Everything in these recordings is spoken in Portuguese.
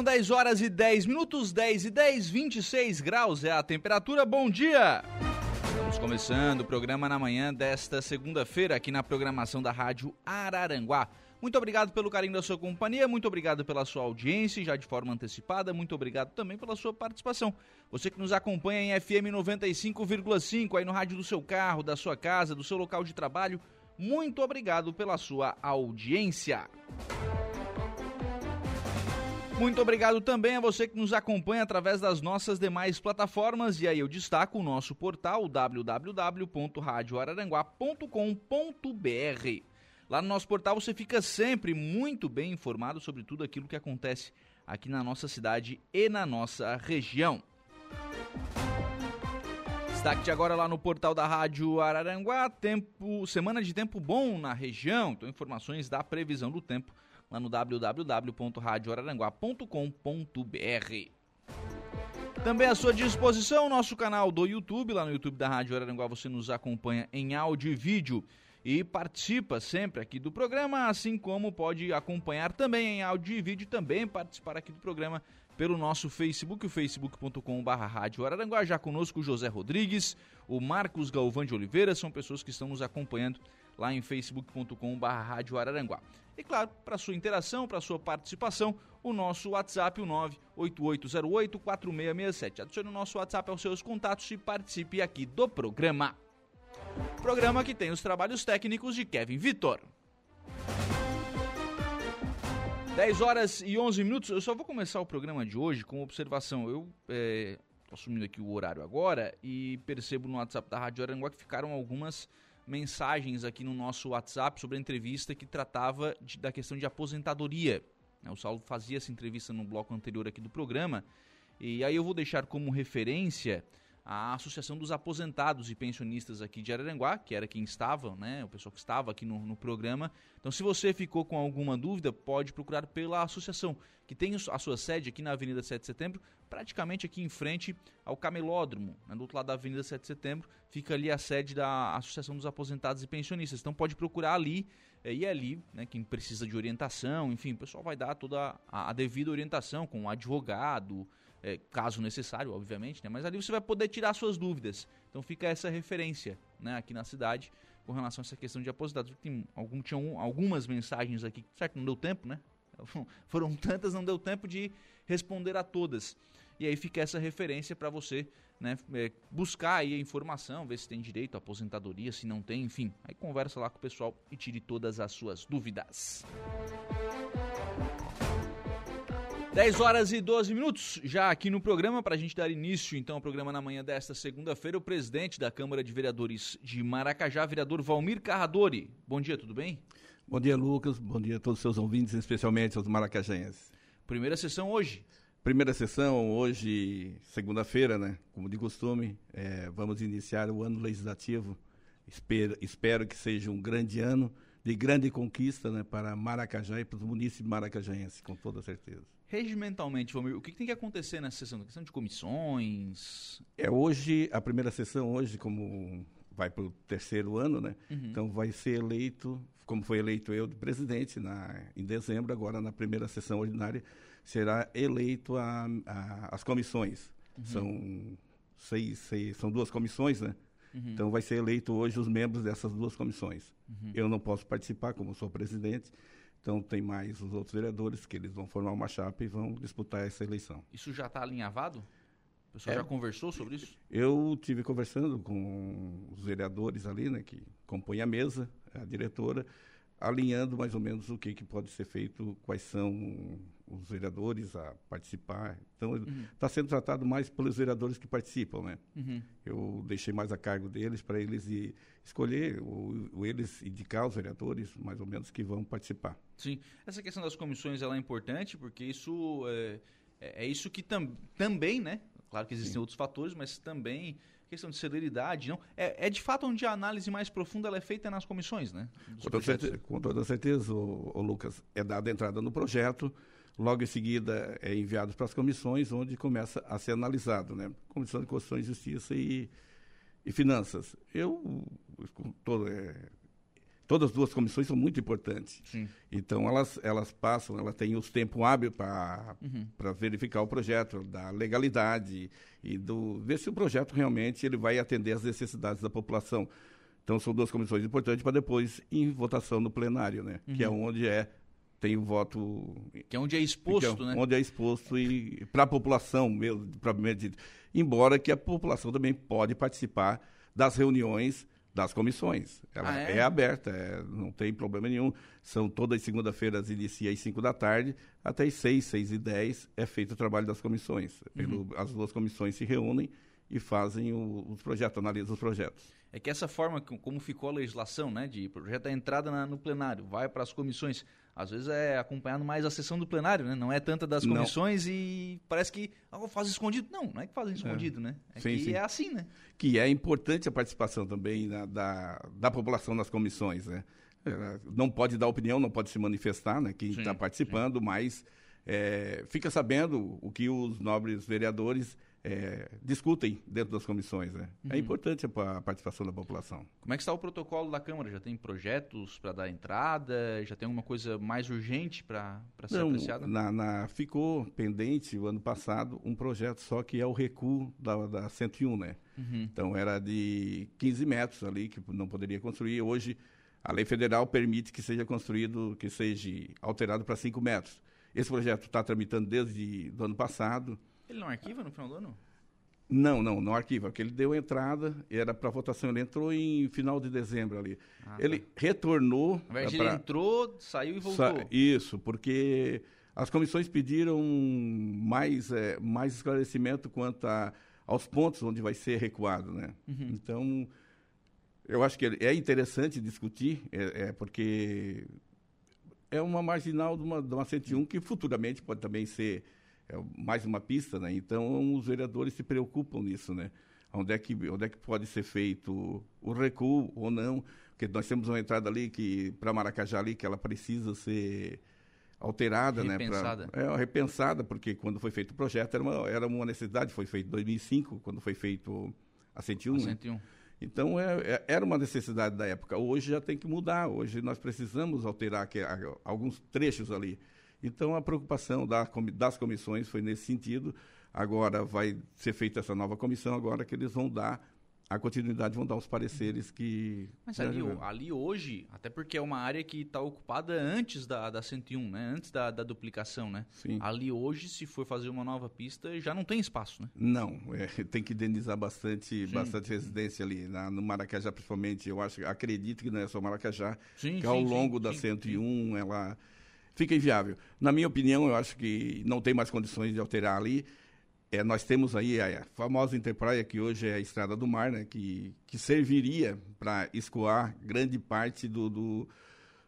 São 10 horas e 10 minutos, 10 e 10, 26 graus é a temperatura. Bom dia! Estamos começando o programa na manhã desta segunda-feira aqui na programação da Rádio Araranguá. Muito obrigado pelo carinho da sua companhia, muito obrigado pela sua audiência, já de forma antecipada, muito obrigado também pela sua participação. Você que nos acompanha em FM 95,5 aí no rádio do seu carro, da sua casa, do seu local de trabalho, muito obrigado pela sua audiência. Muito obrigado também a você que nos acompanha através das nossas demais plataformas e aí eu destaco o nosso portal www.radioararanguá.com.br. Lá no nosso portal você fica sempre muito bem informado sobre tudo aquilo que acontece aqui na nossa cidade e na nossa região. Destaque de agora lá no portal da Rádio Araranguá, tempo, semana de tempo bom na região, então informações da previsão do tempo lá no www.radioararanguá.com.br. Também à sua disposição o nosso canal do YouTube, lá no YouTube da Rádio Araranguá você nos acompanha em áudio e vídeo e participa sempre aqui do programa, assim como pode acompanhar também em áudio e vídeo também participar aqui do programa pelo nosso Facebook, o facebook.com.br Rádio Araranguá. Já conosco o José Rodrigues, o Marcos Galvão de Oliveira, são pessoas que estão nos acompanhando lá em facebook.com.br Rádio Araranguá. E claro, para sua interação, para sua participação, o nosso WhatsApp, o 98808-4667. Adicione o nosso WhatsApp aos seus contatos e participe aqui do programa. Programa que tem os trabalhos técnicos de Kevin Vitor. 10 horas e 11 minutos. Eu só vou começar o programa de hoje com observação. Eu é, assumindo aqui o horário agora e percebo no WhatsApp da Rádio Aranguá que ficaram algumas mensagens aqui no nosso WhatsApp sobre a entrevista que tratava de, da questão de aposentadoria. O Saulo fazia essa entrevista no bloco anterior aqui do programa e aí eu vou deixar como referência a Associação dos Aposentados e Pensionistas aqui de Araranguá, que era quem estava, né, o pessoal que estava aqui no, no, programa. Então, se você ficou com alguma dúvida, pode procurar pela associação, que tem a sua sede aqui na Avenida 7 de Setembro, praticamente aqui em frente ao Camelódromo, né, do outro lado da Avenida 7 de Setembro, fica ali a sede da Associação dos Aposentados e Pensionistas. Então, pode procurar ali, é, e ali, né, quem precisa de orientação, enfim, o pessoal vai dar toda a, a devida orientação com um advogado, é, caso necessário, obviamente, né? Mas ali você vai poder tirar suas dúvidas. Então fica essa referência, né, aqui na cidade com relação a essa questão de aposentados. Tem algum, tinha algumas mensagens aqui, certo? Não deu tempo, né? Foram tantas, não deu tempo de responder a todas. E aí fica essa referência para você né, é, buscar aí a informação, ver se tem direito à aposentadoria, se não tem, enfim. Aí conversa lá com o pessoal e tire todas as suas dúvidas. 10 horas e 12 minutos, já aqui no programa, para a gente dar início então ao programa na manhã desta segunda-feira, o presidente da Câmara de Vereadores de Maracajá, vereador Valmir Carradori. Bom dia, tudo bem? Bom dia, Lucas. Bom dia a todos os seus ouvintes, especialmente aos maracajenses. Primeira sessão hoje. Primeira sessão hoje, segunda-feira, né? Como de costume, é, vamos iniciar o ano legislativo. Espero, espero que seja um grande ano de grande conquista né, para Maracajá e para os municípios maracajenses, com toda certeza. Regimentalmente, Valmir, o que tem que acontecer nessa sessão? A questão de comissões? É hoje, a primeira sessão hoje, como vai para o terceiro ano, né? Uhum. Então vai ser eleito, como foi eleito eu de presidente na, em dezembro, agora na primeira sessão ordinária, será eleito a, a as comissões. Uhum. São seis, seis, são duas comissões, né? Uhum. Então vai ser eleito hoje os membros dessas duas comissões. Uhum. Eu não posso participar, como sou presidente, então tem mais os outros vereadores que eles vão formar uma chapa e vão disputar essa eleição. Isso já está alinhavado? O pessoal é, já conversou sobre isso? Eu tive conversando com os vereadores ali, né, que compõem a mesa, a diretora. Alinhando mais ou menos o que, que pode ser feito, quais são os vereadores a participar. Então, está uhum. Tá sendo tratado mais pelos vereadores que participam, né? Uhum. Eu deixei mais a cargo deles para eles ir escolher, ou, ou, eles indicar os vereadores, mais ou menos, que vão participar. Sim. Essa questão das comissões ela é importante, porque isso é, é, é isso que tam, também, né? Claro que existem Sim. outros fatores, mas também questão de celeridade, não? É, é de fato onde a análise mais profunda é feita nas comissões, né? Com toda, certeza, com toda certeza, ô, ô Lucas, é dada entrada no projeto, Logo em seguida é enviado para as comissões, onde começa a ser analisado, né? Comissão de Constituição e Justiça e, e Finanças. Eu, todo, é, todas as duas comissões são muito importantes. Sim. Então, elas, elas passam, elas têm os tempos hábeis para uhum. verificar o projeto, da legalidade e do ver se o projeto realmente ele vai atender às necessidades da população. Então, são duas comissões importantes para depois em votação no plenário, né? Uhum. Que é uhum. onde é tem o voto que é onde é exposto, é, né? Onde é exposto e para a população mesmo, propriamente dito. Embora que a população também pode participar das reuniões das comissões. Ela ah, é? é? aberta, é, não tem problema nenhum. São todas as segunda-feiras, inicia às 5 da tarde, até às 6, 6 e 10 é feito o trabalho das comissões. Pelo, uhum. As duas comissões se reúnem e fazem o, os projetos, analisam os projetos. É que essa forma como ficou a legislação, né, de projeto da entrada na, no plenário, vai para as comissões, às vezes é acompanhado mais a sessão do plenário, né? Não é tanta das comissões não. e parece que ah, faz escondido. Não, não é que fazem escondido, é. né? É sim, que sim. é assim, né? Que é importante a participação também na, da, da população nas comissões, né? É, não pode dar opinião, não pode se manifestar, né? Quem está participando, sim. mas é, fica sabendo o que os nobres vereadores é, discutem dentro das comissões. Né? É uhum. É importante a, a, participação da população. Como é que está o protocolo da Câmara? Já tem projetos para dar entrada? Já tem alguma coisa mais urgente para ser Não, apreciada? Na, na, ficou pendente o ano passado um projeto só que é o recuo da, da 101, né? Uhum. Então era de 15 metros ali que não poderia construir. Hoje a lei federal permite que seja construído, que seja alterado para 5 metros. Esse projeto está tramitando desde o ano passado. Ele não arquiva no final do ano? Não, não, não arquiva, porque ele deu entrada, era para votação, ele entrou em final de dezembro ali. Ah, ele tá. retornou. Na verdade, pra... ele entrou, saiu e voltou. Sa... Isso, porque as comissões pediram mais, é, mais esclarecimento quanto a, aos pontos onde vai ser recuado, né? Uhum. Então, eu acho que é interessante discutir, é, é, porque é uma marginal de uma, de uma 101 que futuramente pode também ser é mais uma pista, né? Então os vereadores se preocupam nisso, né? Onde é que, onde é que pode ser feito o recuo ou não? Porque nós temos uma entrada ali que para Maracajá ali que ela precisa ser alterada, repensada. né? Pra, é, repensada, porque quando foi feito o projeto era uma, era uma necessidade, foi feito em 2005, quando foi feito a 101. A 101. Né? Então, é, é, era uma necessidade da época. Hoje já tem que mudar. Hoje nós precisamos alterar que, alguns trechos ali. Então, a preocupação da, das comissões foi nesse sentido. Agora vai ser feita essa nova comissão, agora que eles vão dar a continuidade, vão dar os pareceres que... Mas ali, ali hoje, até porque é uma área que está ocupada antes da, da 101, né? antes da, da duplicação, né? Sim. Ali hoje, se for fazer uma nova pista, já não tem espaço, né? Não, é, tem que indenizar bastante, bastante residência ali. Na, no Maracajá, principalmente, eu acho, acredito que não é só Maracajá, sim, que sim, ao longo sim, da 101, ela fica inviável. Na minha opinião, eu acho que não tem mais condições de alterar ali. É, nós temos aí a famosa Interpraia, que hoje é a Estrada do Mar, né, que, que serviria para escoar grande parte do, do,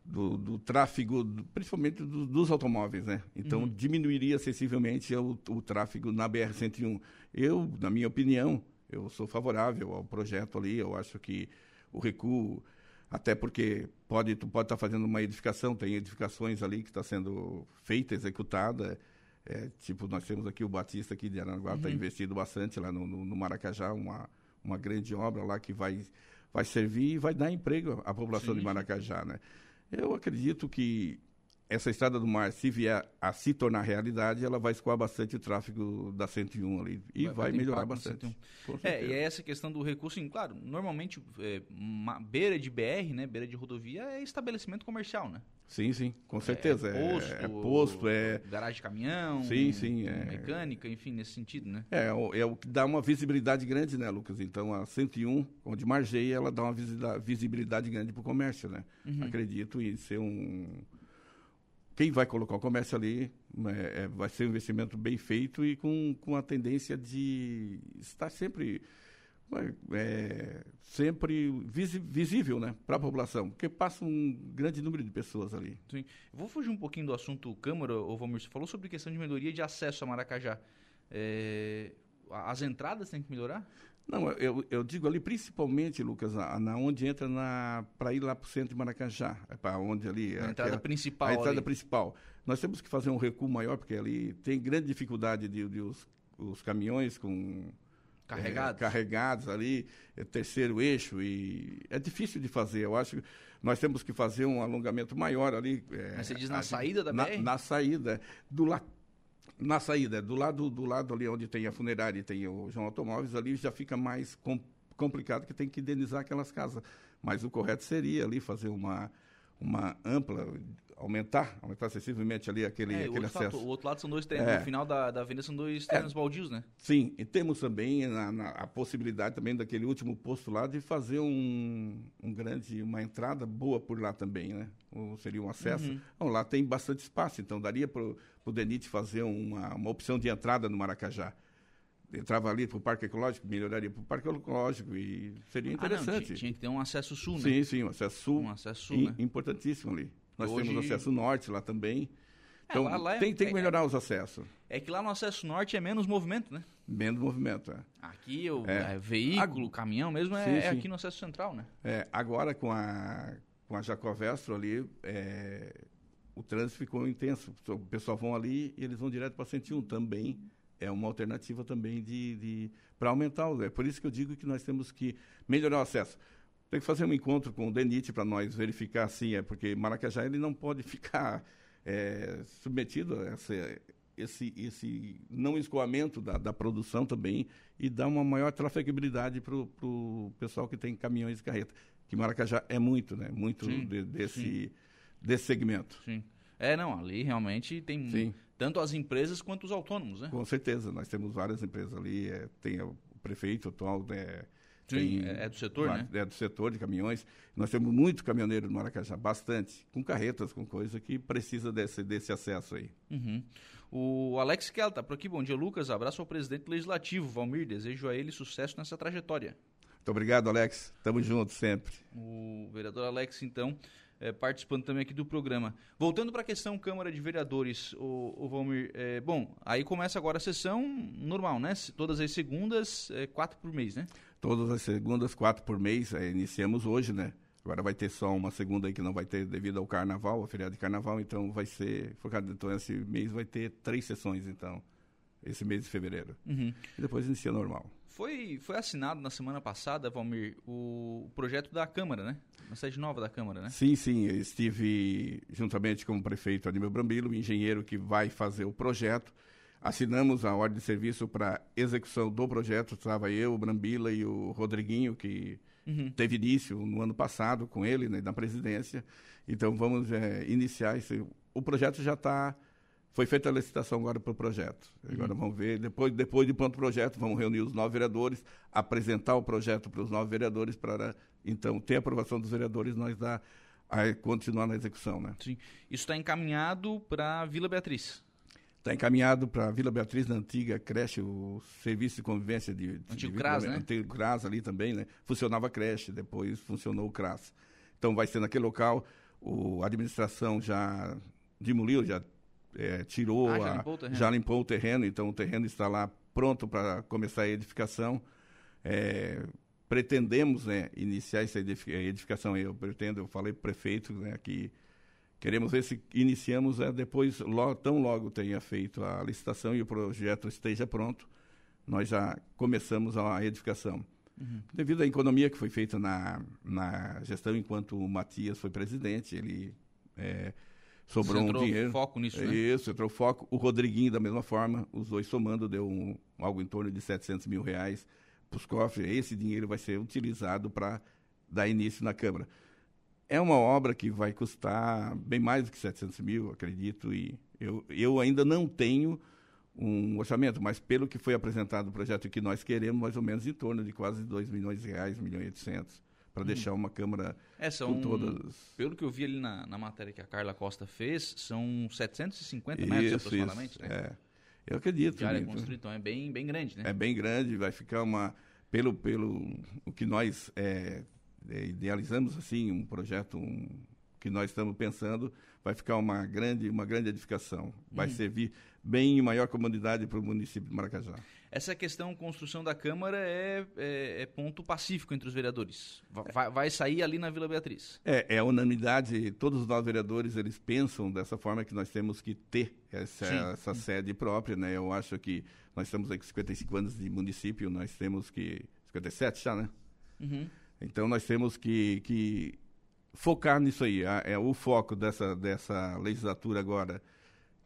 do, do tráfego, principalmente do, dos automóveis. Né? Então, uhum. diminuiria sensivelmente o, o tráfego na BR-101. Eu, na minha opinião, eu sou favorável ao projeto ali, eu acho que o recuo até porque pode tu pode estar tá fazendo uma edificação, tem edificações ali que está sendo feita, executada. É, tipo, nós temos aqui o Batista aqui de Aranaguá, está uhum. investido bastante lá no, no, no, Maracajá, uma, uma grande obra lá que vai, vai servir e vai dar emprego à população Sim. de Maracajá, né? Eu acredito que essa estrada do mar, se vier a se tornar realidade, ela vai escoar bastante o tráfego da 101 ali e vai, vai melhorar bastante. É, e é essa questão do recurso, sim, claro, normalmente é, uma beira de BR, né, beira de rodovia é estabelecimento comercial, né? Sim, sim, com certeza. É, é posto, é, é posto, é garagem de caminhão, sim, sim, é mecânica, enfim, nesse sentido, né? É, é o que dá uma visibilidade grande, né, Lucas? Então a 101, onde margeia, ela dá uma visibilidade grande para o comércio, né? Uhum. Acredito em ser um quem vai colocar o comércio ali é, é, vai ser um investimento bem feito e com, com a tendência de estar sempre é, sempre visível né, para a população, porque passa um grande número de pessoas ali. Sim. vou fugir um pouquinho do assunto Câmara, ô Valmir, você falou sobre questão de melhoria de acesso a Maracajá. É, as entradas têm que melhorar? Não, eu, eu digo ali principalmente, Lucas, na, na onde entra para ir lá para o centro de Maracajá, é para onde ali... A entrada principal. A entrada ali. principal. Nós temos que fazer um recuo maior, porque ali tem grande dificuldade de, de os, os caminhões com... Carregados. É, carregados ali, é, terceiro eixo, e é difícil de fazer. Eu acho que nós temos que fazer um alongamento maior ali. É, Mas você diz na a, saída da na, BR? Na saída, do lado na saída, do lado, do lado ali onde tem a funerária e tem o João Automóveis, ali já fica mais com, complicado que tem que indenizar aquelas casas. Mas o correto seria ali fazer uma, uma ampla, aumentar, aumentar acessivelmente ali aquele, é, aquele acesso. o outro lado são dois terrenos, é. no final da, da avenida são dois terrenos é. baldios, né? Sim, e temos também na, na, a possibilidade também daquele último posto lá de fazer um, um grande, uma entrada boa por lá também, né? Ou seria um acesso. Uhum. Bom, lá tem bastante espaço, então daria para o DENIT fazer uma, uma opção de entrada no Maracajá entrava ali para o Parque Ecológico, melhoraria para o Parque Ecológico e seria interessante. Ah, não, tinha, tinha, que ter um acesso sul, né? Sim, sim, um acesso sul. Um acesso sul, né? Importantíssimo ali. Nós Hoje... temos acesso norte lá também. É, então, é, lá, lá tem, tem que melhorar é, os acessos. É que lá no acesso norte é menos movimento, né? Menos movimento, é. Aqui o é. veículo, caminhão mesmo, é, sim, sim. aqui no acesso central, né? É, agora com a, com a Jacovestro ali, o trânsito ficou intenso. O pessoal vão ali e eles vão direto para 101 também é uma alternativa também de, de para aumentar o. É por isso que eu digo que nós temos que melhorar o acesso. Tem que fazer um encontro com o DENIT para nós verificar assim, é porque Maracajá ele não pode ficar é, submetido a essa, esse, esse não escoamento da, da produção também e dar uma maior trafegabilidade para o pessoal que tem caminhões e carreta. Que Maracajá é muito, né? Muito sim, de, desse, sim. Desse segmento. Sim. É, não, ali realmente tem sim tanto as empresas quanto os autônomos, né? Com certeza, nós temos várias empresas ali, é, tem o prefeito atual, né, Sim, tem, é do setor, né? É do setor de caminhões. Nós temos muito caminhoneiro no Maracajá, bastante, com carretas, com coisa que precisa desse, desse acesso aí. Uhum. O Alex Kell está por aqui. Bom dia, Lucas. Abraço ao presidente legislativo, Valmir. Desejo a ele sucesso nessa trajetória. Muito obrigado, Alex. Tamo junto sempre. O vereador Alex, então, é, participando também aqui do programa. Voltando para a questão Câmara de Vereadores, o, o Valmir, é, bom, aí começa agora a sessão normal, né? Todas as segundas, é, quatro por mês, né? Todas as segundas, quatro por mês, iniciamos hoje, né? Agora vai ter só uma segunda aí que não vai ter devido ao carnaval, a feriado de carnaval, então vai ser, focado, então esse mês vai ter três sessões, então, esse mês de fevereiro. Uhum. E depois inicia normal. Foi, foi assinado na semana passada, Valmir, o projeto da Câmara, né? Na sede nova da Câmara, né? Sim, sim. Eu estive juntamente com o prefeito Aníbal Brambilo, o engenheiro que vai fazer o projeto. Assinamos a ordem de serviço para execução do projeto. Estava eu, o Brambila e o Rodriguinho, que uhum. teve início no ano passado com ele, né, na presidência. Então, vamos é, iniciar esse... O projeto já está foi feita a licitação agora para o projeto. Agora uhum. vamos ver, depois, depois de pronto o projeto, vamos reunir os nove vereadores, apresentar o projeto para os nove vereadores, para então ter a aprovação dos vereadores, nós dar a continuar na execução. Né? Sim. Isso está encaminhado para Vila Beatriz. Está encaminhado para Vila Beatriz, na antiga creche, o serviço de convivência de. Antigo de, CRAS, né? Antigo CRAS ali também, né? Funcionava a creche, depois funcionou o CRAS. Então vai ser naquele local, o, a administração já demoliu, já é, tirou, ah, já, limpou a, já, limpou o terreno, então o terreno está lá pronto para começar a edificação. É, pretendemos né, iniciar essa edificação, eu pretendo, eu falei para o prefeito né, que queremos ver se iniciamos é, depois, logo, tão logo tenha feito a licitação e o projeto esteja pronto, nós já começamos a edificação. Uhum. Devido à economia que foi feita na, na gestão enquanto o Matias foi presidente, ele é, sobrou um dinheiro. foco nisso, né? Isso, entrou foco. O Rodriguinho, da mesma forma, os dois somando, deu um, algo em torno de 700 mil reais para os cofres. Esse dinheiro vai ser utilizado para dar início na Câmara. É uma obra que vai custar bem mais do que 700 mil, acredito, e eu, eu ainda não tenho um orçamento, mas pelo que foi apresentado o projeto que nós queremos, mais ou menos em torno de quase 2 milhões de reais, 1 milhão e 800, para deixar uma Câmara É, são, com todas... pelo que eu vi ali na, na matéria que a Carla Costa fez, são 750 metros Isso, aproximadamente, isso, né? é. Eu acredito. De área nisso. construída, então é bem, bem grande, né? É bem grande, vai ficar uma. Pelo, pelo o que nós é, é, idealizamos, assim, um projeto um, que nós estamos pensando, vai ficar uma grande, uma grande edificação. Vai Uhum. servir bem em maior comunidade para o município de Maracajá. Essa questão construção da Câmara é, é- é ponto pacífico entre os vereadores. Va- Vai, vai sair ali na Vila Beatriz. É, é unanimidade, todos nós vereadores, eles pensam dessa forma que nós temos que ter essa, Sim. essa sede própria, né? Eu acho que nós estamos aí com 55 anos de município, nós temos que... 57 já, né? Uhum. Então nós temos que, que focar nisso aí. A- É o foco dessa, dessa legislatura agora,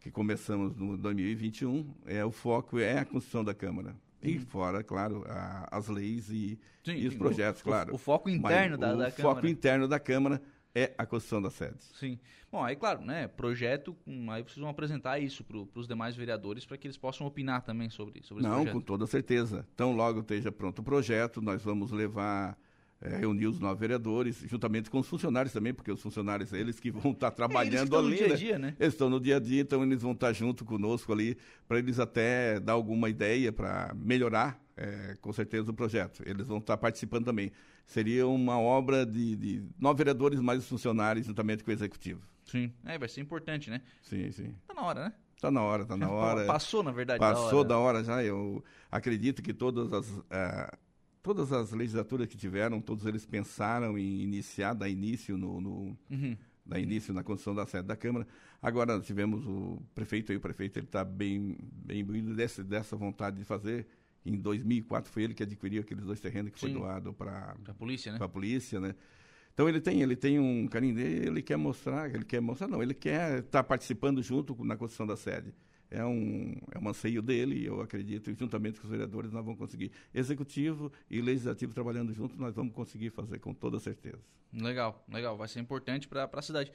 que começamos no 2021, é o foco é a construção da Câmara. E fora, claro, a- as leis e, Sim, e os sim, projetos, o- claro. o foco Mas interno da- o da foco Câmara. interno da Câmara é a construção da sede. Sim. Bom, aí claro, né? Projeto, aí vocês vão apresentar isso para os demais vereadores para que eles possam opinar também sobre, sobre esse Não, projeto. com toda certeza. Então, logo esteja pronto o projeto, nós vamos levar, eh, reunir os nove vereadores, juntamente com os funcionários também, porque os funcionários, eles que vão estar É, eles que trabalhando estão no ali, dia a né? dia, né? Eles estão no dia a dia, então eles vão estar junto conosco ali, para eles até dar alguma ideia para melhorar, eh, com certeza, o projeto. Eles vão estar participando também. Seria uma obra de, de nove vereadores mais os funcionários, juntamente com o executivo. Sim. É, vai ser importante, né? Sim, sim. Tá na hora, né? Está na hora, está na hora. Passou, na verdade, Passou da da hora. hora já. Eu acredito que todas as, ah, todas as legislaturas que tiveram, todos eles pensaram em iniciar, dar início no, no Uhum. dar início na construção da sede da Câmara. Agora tivemos o prefeito aí, o prefeito ele está bem, bem imbuído desse, dessa vontade de fazer. Em 2004 foi ele que adquiriu aqueles dois terrenos que foi Sim. doado para Da polícia, né? para a polícia, né? Então ele tem, ele tem um carinho dele, ele quer mostrar, ele quer mostrar, não, ele quer estar participando junto na construção da sede. É um, é um anseio dele, eu acredito, e juntamente com os vereadores nós vamos conseguir. Executivo e legislativo trabalhando juntos, nós vamos conseguir fazer com toda certeza. Legal, legal. Vai ser importante para a cidade.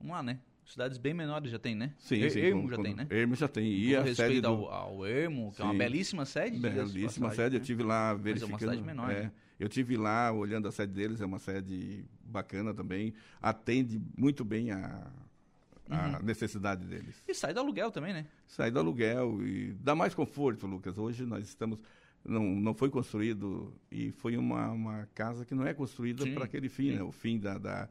Vamos lá, né? Cidades bem menores já tem, né? Sim, Er- sim. Ermo com- já com- tem, né? Ermo já tem. E Com a respeito sede do... ao, ao Ermo, que é uma Sim. belíssima sede. de Belíssima passagem, sede, eu né? tive lá Mas é uma verificando. cidade menor, é, né? Eu tive lá olhando a sede deles, é uma sede bacana também, atende muito bem a, a Uhum. necessidade deles. E sai do aluguel também, né? Sair do aluguel e dá mais conforto, Lucas. Hoje nós estamos. Não, não foi construído e foi uma, uma casa que não é construída para aquele fim, sim. né? O fim da, da,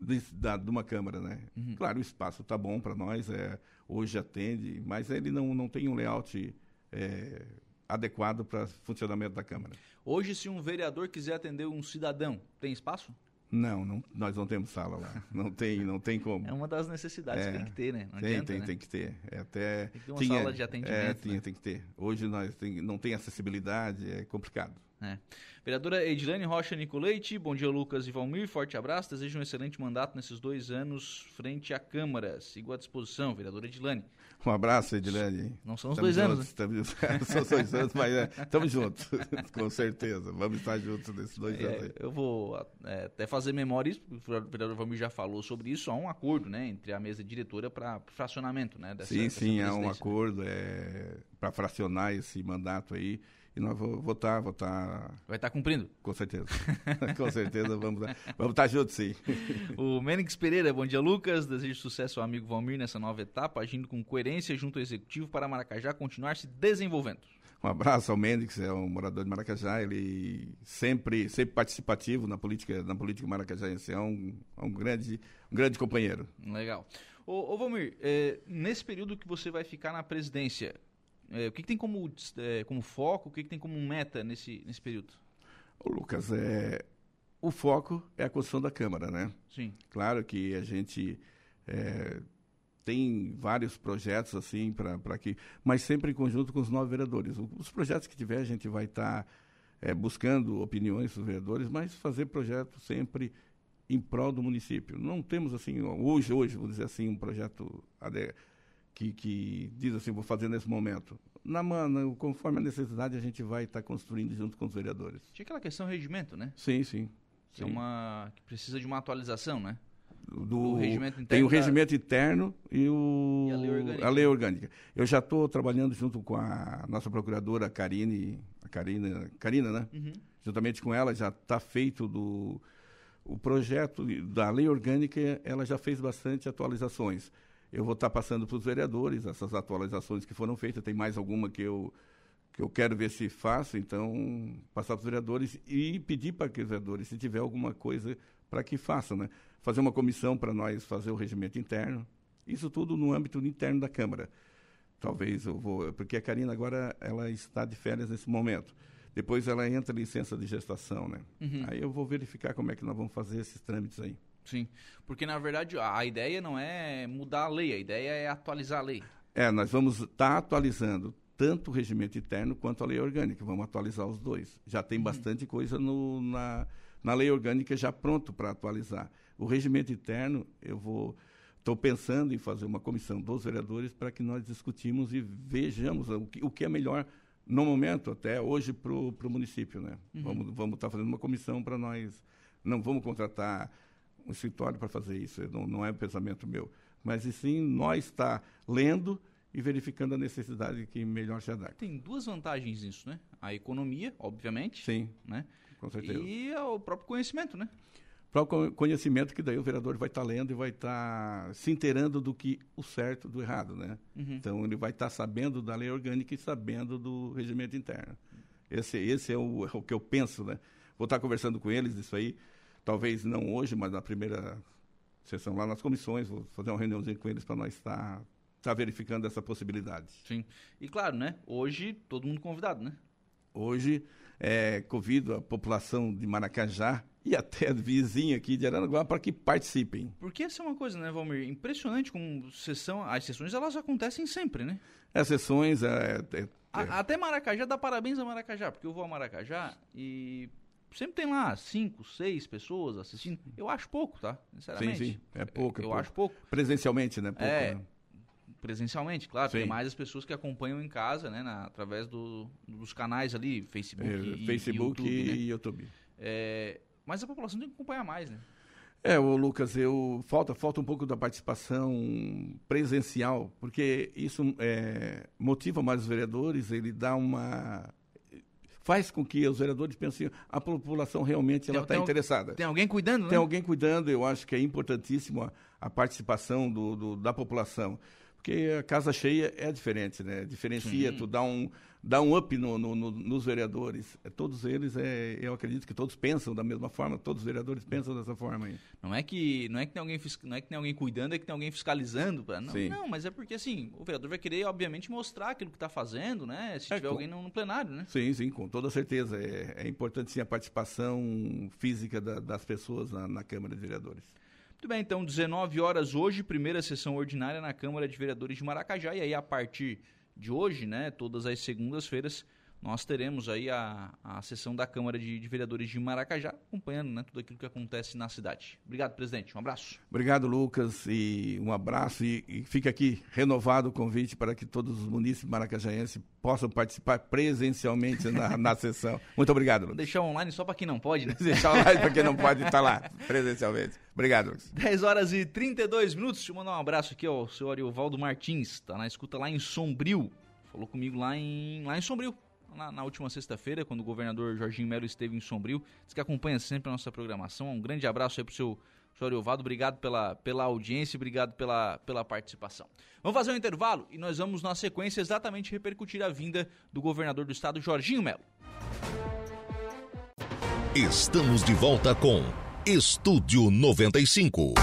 de, da- de uma câmara, né? Uhum. Claro, o espaço está bom para nós, é, hoje atende, mas ele não, não tem um layout é, adequado para funcionamento da câmara. Hoje, se um vereador quiser atender um cidadão, tem espaço? Não, não, nós não temos sala lá. Não tem, não tem como. É uma das necessidades É. que tem que ter, né? Não tem, adianta, tem, né? tem que ter. É até Tem que ter uma sala de atendimento, É, né? tinha, tem que ter. Hoje nós tem, não tem acessibilidade, é complicado. É. Vereadora Edilane Rocha Nicoleite, bom dia Lucas e Valmir, forte abraço, desejo um excelente mandato nesses dois anos frente à Câmara, sigo à disposição, vereadora Edilane. Um abraço, Edilene. Não são os Estamos dois anos, juntos, estamos- São os dois anos, mas estamos juntos, com certeza. Vamos estar juntos nesses dois anos É, aí. eu vou é, até fazer memória, isso, o vereador Valmir já falou sobre isso, há um acordo né, entre a mesa diretora para fracionamento né, dessa Sim, dessa sim, há um presidência. acordo é, para fracionar esse mandato aí. E nós vamos votar, votar Vai estar cumprindo. com certeza. com certeza vamos, vamos estar juntos, sim. O Menix Pereira, bom dia Lucas, desejo sucesso ao amigo Valmir nessa nova etapa, agindo com coerência junto ao Executivo para Maracajá continuar se desenvolvendo. Um abraço ao Mendes, é um morador de Maracajá, ele sempre, sempre participativo na política, na política maracajaense, é um, é um grande, um grande companheiro. Legal. Ô, ô Valmir, é, nesse período que você vai ficar na presidência, é, o que, que tem como, é, como foco, o que, que tem como meta nesse, nesse período? Ô, Lucas, é, o foco é a construção da Câmara, né? Sim. Claro que a gente é, tem vários projetos assim para que, mas sempre em conjunto com os nove vereadores. Os projetos que tiver a gente vai estar buscando opiniões dos vereadores, mas fazer projeto sempre em prol do município. Não temos assim, hoje, hoje, vou dizer assim, um projeto que, que diz assim, vou fazer nesse momento. Na conforme a necessidade, a gente vai estar tá construindo junto com os vereadores. Tinha aquela questão do regimento, né? Sim, sim. Que, é sim. É uma, que precisa de uma atualização, né? Do, do regimento interno. Tem o regimento interno e, o, e a, lei orgânica. a lei orgânica. Eu já estou trabalhando junto com a nossa procuradora, Karine, a Karina, Karina né? Uhum. Juntamente com ela, já está feito do o projeto da lei orgânica, ela já fez bastante atualizações. Eu vou estar passando para os vereadores essas atualizações que foram feitas. Tem mais alguma que eu, que eu quero ver se faço, então passar para os vereadores e pedir para que os vereadores, se tiver alguma coisa, para que façam. Né? Fazer uma comissão para nós fazer o regimento interno. Isso tudo no âmbito interno da Câmara. Talvez eu vou. Porque a Karina agora ela está de férias nesse momento. Depois ela entra em licença de gestação, né? Uhum. Aí eu vou verificar como é que nós vamos fazer esses trâmites aí. Sim, porque na verdade a ideia não é mudar a lei, a ideia é atualizar a lei. É, nós vamos estar tá atualizando tanto o regimento interno quanto a lei orgânica, vamos atualizar os dois. Já tem uhum. bastante coisa no, na, na lei orgânica já pronto para atualizar. O regimento interno, eu vou estou pensando em fazer uma comissão dos vereadores para que nós discutimos e vejamos o que, o que é melhor no momento, até hoje, para o município. Né? Uhum. Vamos estar vamos tá fazendo uma comissão para nós. Não vamos contratar um escritório para fazer isso, não, não é um pensamento meu. Mas, e sim, nós está lendo e verificando a necessidade que melhor se adapta. Tem duas vantagens nisso, né? A economia, obviamente. Sim, né? com certeza. E o próprio conhecimento, né? próprio conhecimento que daí o vereador vai estar tá lendo e vai estar tá se inteirando do que o certo do errado, né? Uhum. Então ele vai estar tá sabendo da lei orgânica e sabendo do regimento interno. Esse, esse é, o, é o que eu penso, né? Vou estar conversando com eles isso aí, talvez não hoje, mas na primeira sessão lá nas comissões, vou fazer uma reuniãozinha com eles para nós estar, estar verificando essa possibilidade. Sim. E claro, né? Hoje todo mundo convidado, né? Hoje é, convido a população de Maracajá e até vizinho aqui de Aranaguá para que participem. Porque essa é uma coisa, né, Valmir? Impressionante como sessão, as sessões elas acontecem sempre, né? As sessões é, é, é... A, até Maracajá dá parabéns a Maracajá, porque eu vou a Maracajá e sempre tem lá cinco, seis pessoas assistindo. Eu acho pouco, tá? Sinceramente. Sim, sim. É pouco. É eu pouco. acho pouco. Presencialmente, né? Pouco, é. Né? Presencialmente, claro, tem mais as pessoas que acompanham em casa, né? Na, através do, dos canais ali, Facebook, é, e, Facebook e YouTube. E né? YouTube. É, mas a população tem que acompanhar mais, né? É, o Lucas, eu falta falta um pouco da participação presencial, porque isso é, motiva mais os vereadores, ele dá uma faz com que os vereadores pensem a população realmente ela está interessada. Tem alguém cuidando, né? Tem alguém cuidando. Eu acho que é importantíssimo a, a participação do, do, da população, porque a casa cheia é diferente, né? Diferencia, Sim. tu dá um dá um up no, no, no, nos vereadores. É, todos eles, é, eu acredito que todos pensam da mesma forma, todos os vereadores pensam dessa forma aí. Não é que não é que tem alguém não é que tem alguém cuidando, é que tem alguém fiscalizando, não, Sim. não, mas é porque assim, o vereador vai querer obviamente mostrar aquilo que está fazendo, né? Se é, tiver com... alguém no, no, plenário, né? Sim, sim, com toda certeza. É, é importante sim a participação física da, das pessoas na, na Câmara de Vereadores. Muito bem, então 19 horas hoje, primeira sessão ordinária na Câmara de Vereadores de Maracajá. E aí a partir de hoje, né, todas as segundas-feiras, nós teremos aí a, a sessão da Câmara de, de, Vereadores de Maracajá, acompanhando né, tudo aquilo que acontece na cidade. Obrigado, presidente. Um abraço. Obrigado, Lucas, e um abraço. E, e fica aqui renovado o convite para que todos os munícipes maracajaenses possam participar presencialmente na, na sessão. Muito obrigado, Lucas. Deixar online só para quem não pode, né? Deixar online para quem não pode estar lá presencialmente. Obrigado, Lucas. 10 horas e 32 minutos. Deixa eu mandar um abraço aqui ao senhor Ariovaldo Martins, está na escuta lá em Sombrio. Falou comigo lá em, lá em Sombrio na, na última sexta-feira, quando o governador Jorginho Melo esteve em Sombrio. Diz que acompanha sempre a nossa programação. Um grande abraço aí pro seu senhor Evaldo, obrigado pela, pela audiência, obrigado pela, pela participação. Vamos fazer um intervalo e nós vamos, na sequência, exatamente repercutir a vinda do governador do estado, Jorginho Melo. Estamos de volta com Estúdio 95.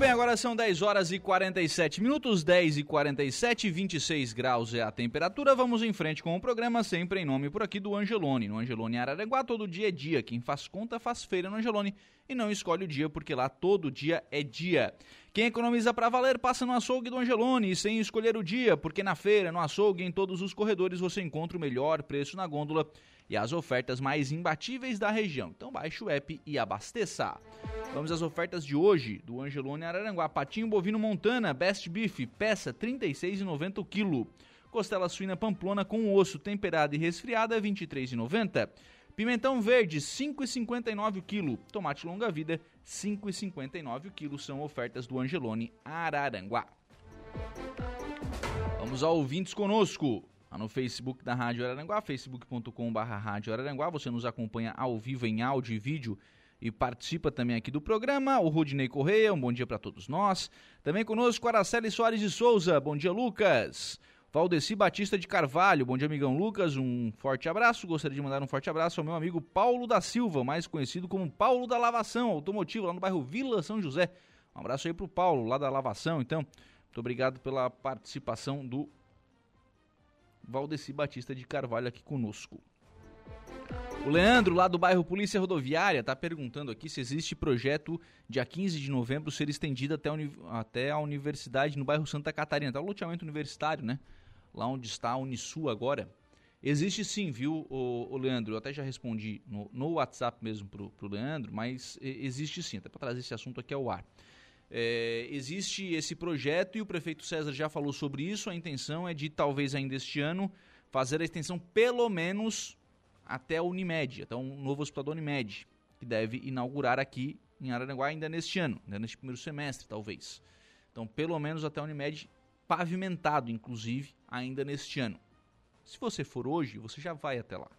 Bem, agora são 10 horas e 47 minutos, 10 e 47, 26 graus é a temperatura. Vamos em frente com o programa, sempre em nome por aqui do Angelone. No Angelone Araranguá, todo dia é dia. Quem faz conta faz feira no Angelone e não escolhe o dia porque lá todo dia é dia. Quem economiza para valer passa no açougue do Angelone sem escolher o dia, porque na feira, no açougue, em todos os corredores você encontra o melhor preço na gôndola e as ofertas mais imbatíveis da região. Então baixe o app e abasteça. Vamos às ofertas de hoje do Angelone Araranguá. Patinho bovino Montana, Best Beef, peça R$ 36,90 o quilo. Costela suína pamplona com osso temperada e resfriada, R$ 23,90. Pimentão verde, R$ 5,59 o quilo. Tomate longa-vida, R$ 5,59 o quilo. São ofertas do Angelone Araranguá. Vamos ao ouvintes conosco. Lá no Facebook da Rádio Araranguá, facebook.com.br Rádio Araranguá. Você nos acompanha ao vivo em áudio e vídeo e participa também aqui do programa. O Rudinei Correia, um bom dia para todos nós. Também conosco Araceli Soares de Souza, bom dia Lucas. Valdeci Batista de Carvalho, bom dia amigão Lucas, um forte abraço. Gostaria de mandar um forte abraço ao meu amigo Paulo da Silva, mais conhecido como Paulo da Lavação Automotivo, lá no bairro Vila São José. Um abraço aí pro Paulo, lá da Lavação, então. Muito obrigado pela participação do Valdeci Batista de Carvalho aqui conosco. O Leandro, lá do bairro Polícia Rodoviária, está perguntando aqui se existe projeto dia 15 de novembro ser estendido até a, até a universidade no bairro Santa Catarina. Tá o loteamento universitário, né? lá onde está a Unisul agora, existe sim, viu, o, o Leandro? Eu até já respondi no, no WhatsApp mesmo pro, pro Leandro, mas existe sim, até para trazer esse assunto aqui ao ar. É, existe esse projeto e o prefeito César já falou sobre isso. A intenção é de, talvez ainda este ano, fazer a extensão pelo menos até a Unimed, até um novo hospital da Unimed, que deve inaugurar aqui em Araranguá ainda neste ano, ainda neste primeiro semestre, talvez. Então, pelo menos até a Unimed pavimentado, inclusive, ainda neste ano. Se você for hoje, você já vai até lá.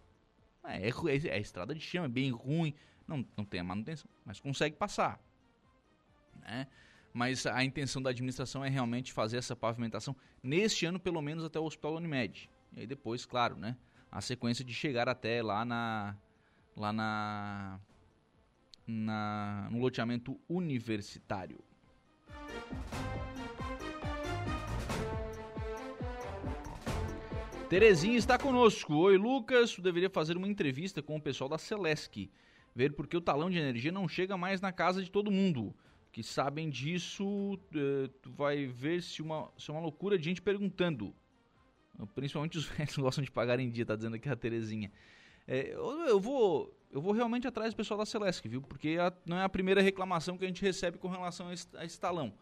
É, é, é, é estrada de chão, é bem ruim, não, não tem a manutenção, mas consegue passar. Né? Mas a intenção da administração é realmente fazer essa pavimentação neste ano, pelo menos até o Hospital Unimed. E aí depois, claro, né? A sequência de chegar até lá na. lá na. na no loteamento universitário. Terezinha está conosco. Oi, Lucas. Tu deveria fazer uma entrevista com o pessoal da Celesc. Ver porque o talão de energia não chega mais na casa de todo mundo. Que sabem disso, eh, tu vai ver se uma, se é uma loucura de gente perguntando. Principalmente os velhos gostam de pagar em dia, tá dizendo aqui a Terezinha. É, eu, eu, vou eu vou realmente atrás do pessoal da Celesc, viu? Porque a, não é a primeira reclamação que a gente recebe com relação a esse, a esse talão.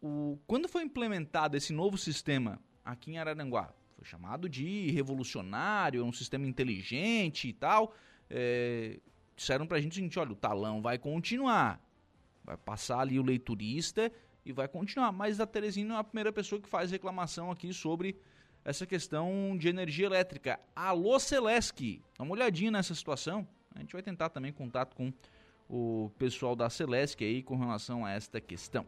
O, quando foi implementado esse novo sistema aqui em Araranguá, foi chamado de revolucionário, um sistema inteligente e tal. É, disseram pra gente o seguinte: olha, o talão vai continuar. Vai passar ali o leiturista e vai continuar. Mas a Terezinha não é a primeira pessoa que faz reclamação aqui sobre essa questão de energia elétrica. Alô Celesc, dá uma olhadinha nessa situação. A gente vai tentar também contato com o pessoal da Celesc aí com relação a esta questão.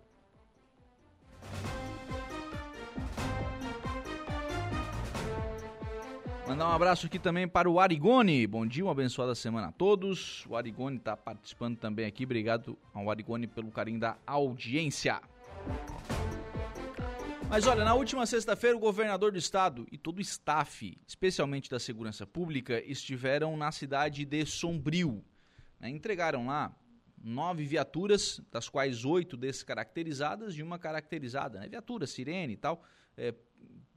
Mandar um abraço aqui também para o Arigone. Bom dia, uma abençoada semana a todos. O Arigone está participando também aqui. Obrigado ao Arigone pelo carinho da audiência. Mas olha, na última sexta-feira, o governador do estado e todo o staff, especialmente da segurança pública, estiveram na cidade de Sombrio. Né? Entregaram lá nove viaturas, das quais oito descaracterizadas e uma caracterizada. Né? Viatura, sirene e tal, é,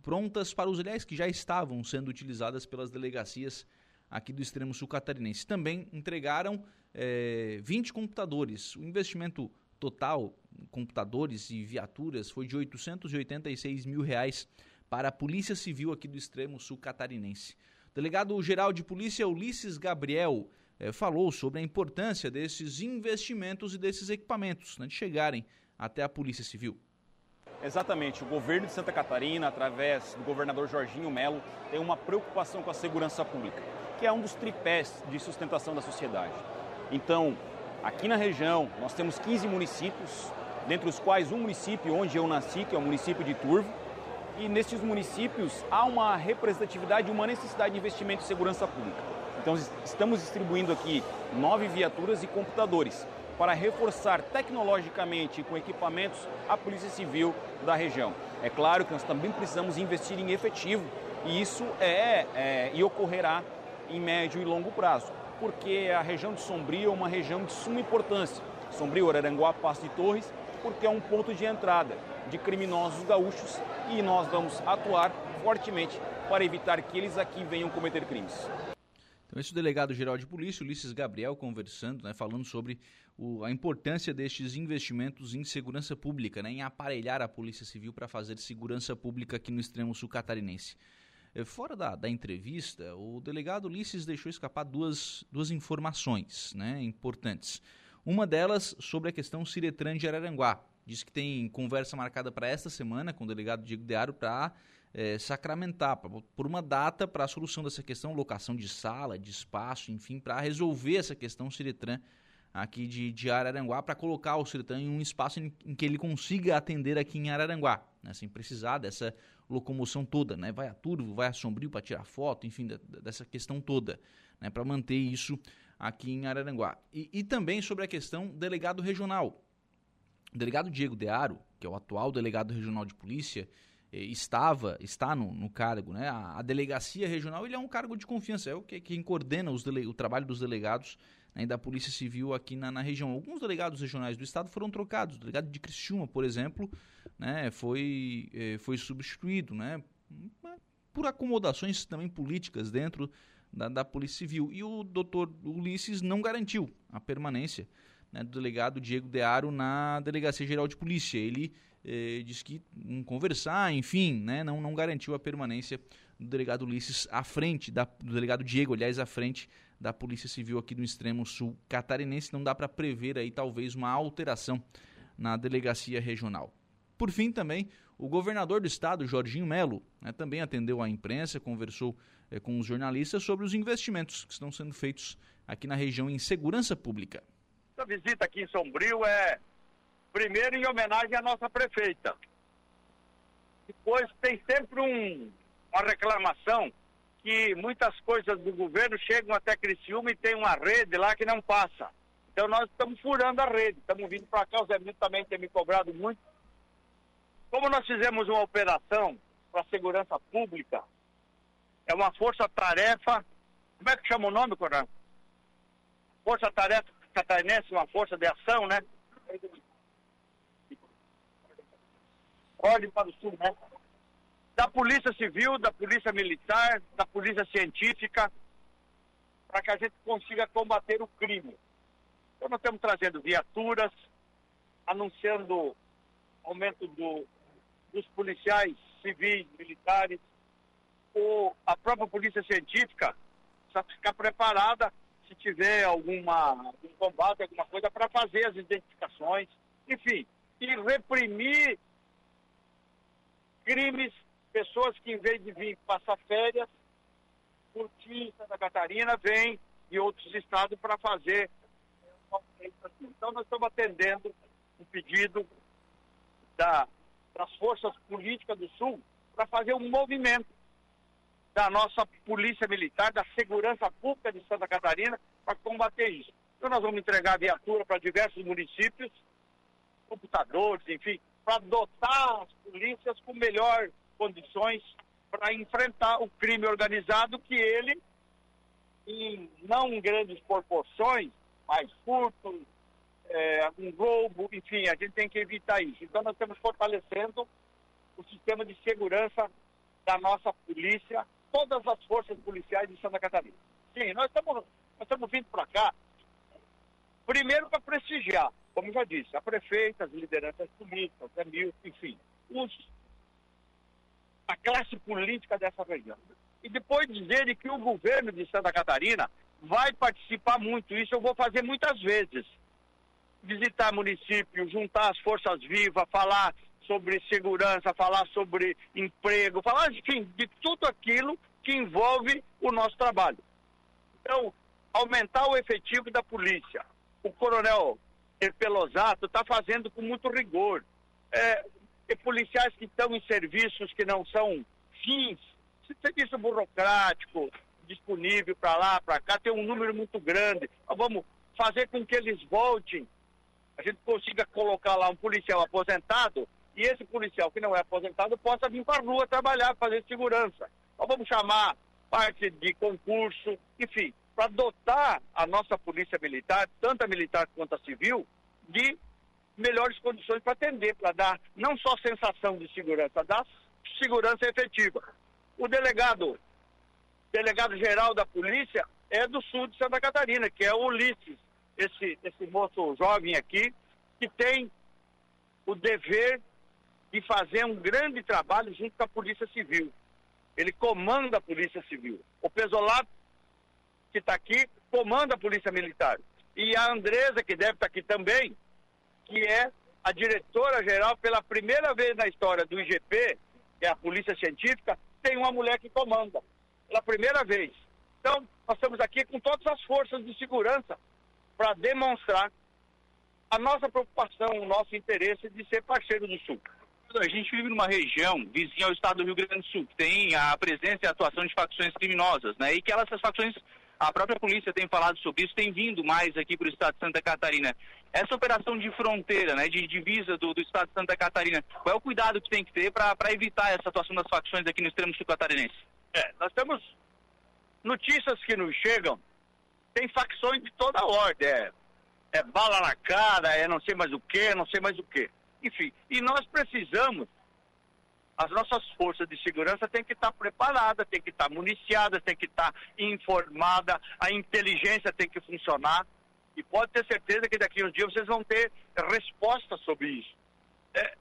prontas para os ilhéis que já estavam sendo utilizadas pelas delegacias aqui do extremo sul catarinense. Também entregaram é, 20 computadores. O investimento total computadores e viaturas foi de 886 mil reais para a Polícia Civil aqui do extremo sul catarinense. O delegado-geral de polícia Ulisses Gabriel é, falou sobre a importância desses investimentos e desses equipamentos né, de chegarem até a Polícia Civil. Exatamente. O governo de Santa Catarina, através do governador Jorginho Melo, tem uma preocupação com a segurança pública, que é um dos tripés de sustentação da sociedade. Então, aqui na região, nós temos 15 municípios, dentre os quais um município onde eu nasci, que é o município de Turvo, e nesses municípios há uma representatividade e uma necessidade de investimento em segurança pública. Então, estamos distribuindo aqui nove viaturas e computadores para reforçar tecnologicamente com equipamentos a Polícia Civil da região. É claro que nós também precisamos investir em efetivo e isso é, é e ocorrerá em médio e longo prazo. porque a região de Sombrio é uma região de suma importância. Sombrio, Araranguá, Passo de Torres, porque é um ponto de entrada de criminosos gaúchos e nós vamos atuar fortemente para evitar que eles aqui venham cometer crimes. Então, esse é o delegado-geral de polícia, Ulisses Gabriel, conversando, né, falando sobre o, a importância destes investimentos em segurança pública, né, em aparelhar a Polícia Civil para fazer segurança pública aqui no extremo sul catarinense. É, fora da, da entrevista, o delegado Ulisses deixou escapar duas, duas informações né, importantes. Uma delas sobre a questão Ciretran de Araranguá. Diz que tem conversa marcada para esta semana com o delegado Diego Dearo para é, sacramentar, por uma data para a solução dessa questão, locação de sala, de espaço, enfim, para resolver essa questão Ciretran aqui de, de Araranguá, para colocar o Ciretran em um espaço em, em, que ele consiga atender aqui em Araranguá, né, sem precisar dessa locomoção toda, né, vai a Turvo, vai a Sombrio para tirar foto, enfim, da, dessa questão toda, né, para manter isso aqui em Araranguá. E, e também sobre a questão delegado regional. O delegado Diego Dearo, que é o atual delegado regional de polícia, estava, está no, no cargo, né? A, a, delegacia regional ele é um cargo de confiança, é o que quem coordena dele, o trabalho dos delegados né, da Polícia Civil aqui na, na, região. Alguns delegados regionais do estado foram trocados. O delegado de Criciúma, por exemplo, né, foi, eh, foi substituído, né? Por acomodações também políticas dentro da, da Polícia Civil. E o doutor Ulisses não garantiu a permanência né, do delegado Diego Dearo na Delegacia Geral de Polícia. Ele eh, disse que um conversar, enfim, né, não, não garantiu a permanência do delegado Ulisses à frente, da, do delegado Diego, aliás, à frente da Polícia Civil aqui no extremo sul catarinense. Não dá para prever aí talvez uma alteração na delegacia regional. Por fim, também, o governador do estado, Jorginho Melo, né, também atendeu à imprensa, conversou é, com os jornalistas sobre os investimentos que estão sendo feitos aqui na região em segurança pública. Essa visita aqui em Sombrio é, primeiro, em homenagem à nossa prefeita. Depois, tem sempre um, uma reclamação que muitas coisas do governo chegam até Criciúma e tem uma rede lá que não passa. Então, nós estamos furando a rede, estamos vindo para cá, o Zé Milton também tem me cobrado muito. Como nós fizemos uma operação para a segurança pública, é uma força-tarefa. Como é que chama o nome, Coronel? Força-tarefa catarinense, uma força de ação, né? Ordem para o sul, né? Da Polícia Civil, da Polícia Militar, da Polícia Científica, para que a gente consiga combater o crime. Então, nós estamos trazendo viaturas, anunciando aumento do, dos policiais civis, militares, o, a própria polícia científica precisa ficar preparada se tiver alguma um combate, alguma coisa, para fazer as identificações, enfim, e reprimir crimes, pessoas que em vez de vir passar férias, curtir Santa Catarina, vêm de outros estados para fazer. Então nós estamos atendendo um pedido da, das forças políticas do Sul para fazer um movimento da nossa Polícia Militar, da Segurança Pública de Santa Catarina, para combater isso. Então nós vamos entregar viatura para diversos municípios, computadores, enfim, para dotar as polícias com melhores condições para enfrentar o crime organizado que ele, em não grandes proporções, mas furto, é, um roubo, enfim, a gente tem que evitar isso. Então nós estamos fortalecendo o sistema de segurança da nossa polícia todas as forças policiais de Santa Catarina. Sim, nós estamos, nós estamos vindo para cá, primeiro para prestigiar, como já disse, a prefeita, as lideranças políticas, a mil, enfim, os, a classe política dessa região. E depois dizerem que o governo de Santa Catarina vai participar muito, isso eu vou fazer muitas vezes. Visitar município, juntar as forças vivas, falar sobre segurança, falar sobre emprego, falar, enfim, de tudo aquilo que envolve o nosso trabalho. Então, aumentar o efetivo da polícia. O coronel Pelosato está fazendo com muito rigor. É, policiais que estão em serviços que não são fins, serviço burocrático, disponível para lá, para cá, tem um número muito grande. Nós vamos fazer com que eles voltem, a gente consiga colocar lá um policial aposentado e esse policial que não é aposentado possa vir para a rua trabalhar, fazer segurança. Nós vamos chamar parte de concurso, enfim, para dotar a nossa polícia militar, tanto a militar quanto a civil, de melhores condições para atender, para dar não só sensação de segurança, dar segurança efetiva. O delegado, delegado geral da polícia é do sul de Santa Catarina, que é o Ulisses, esse, esse moço jovem aqui, que tem o dever de fazer um grande trabalho junto com a Polícia Civil. Ele comanda a Polícia Civil. O Pesolato, que está aqui, comanda a Polícia Militar. E a Andresa, que deve estar tá aqui também, que é a diretora-geral, pela primeira vez na história do IGP, que é a Polícia Científica, tem uma mulher que comanda. Pela primeira vez. Então, nós estamos aqui com todas as forças de segurança para demonstrar a nossa preocupação, o nosso interesse de ser parceiro do Sul. A gente vive numa região vizinha ao estado do Rio Grande do Sul, que tem a presença e a atuação de facções criminosas, né? E que elas, essas facções, a própria polícia tem falado sobre isso, tem vindo mais aqui para o estado de Santa Catarina. Essa operação de fronteira, né, de divisa do, do estado de Santa Catarina, qual é o cuidado que tem que ter para evitar essa atuação das facções aqui no extremo sul catarinense? É, nós temos notícias que nos chegam, tem facções de toda ordem, é é bala na cara, é não sei mais o que, não sei mais o que. Enfim, e nós precisamos, as nossas forças de segurança têm que estar preparadas, têm que estar municiadas, têm que estar informadas, a inteligência tem que funcionar. E pode ter certeza que daqui a uns dias vocês vão ter respostas sobre isso. É,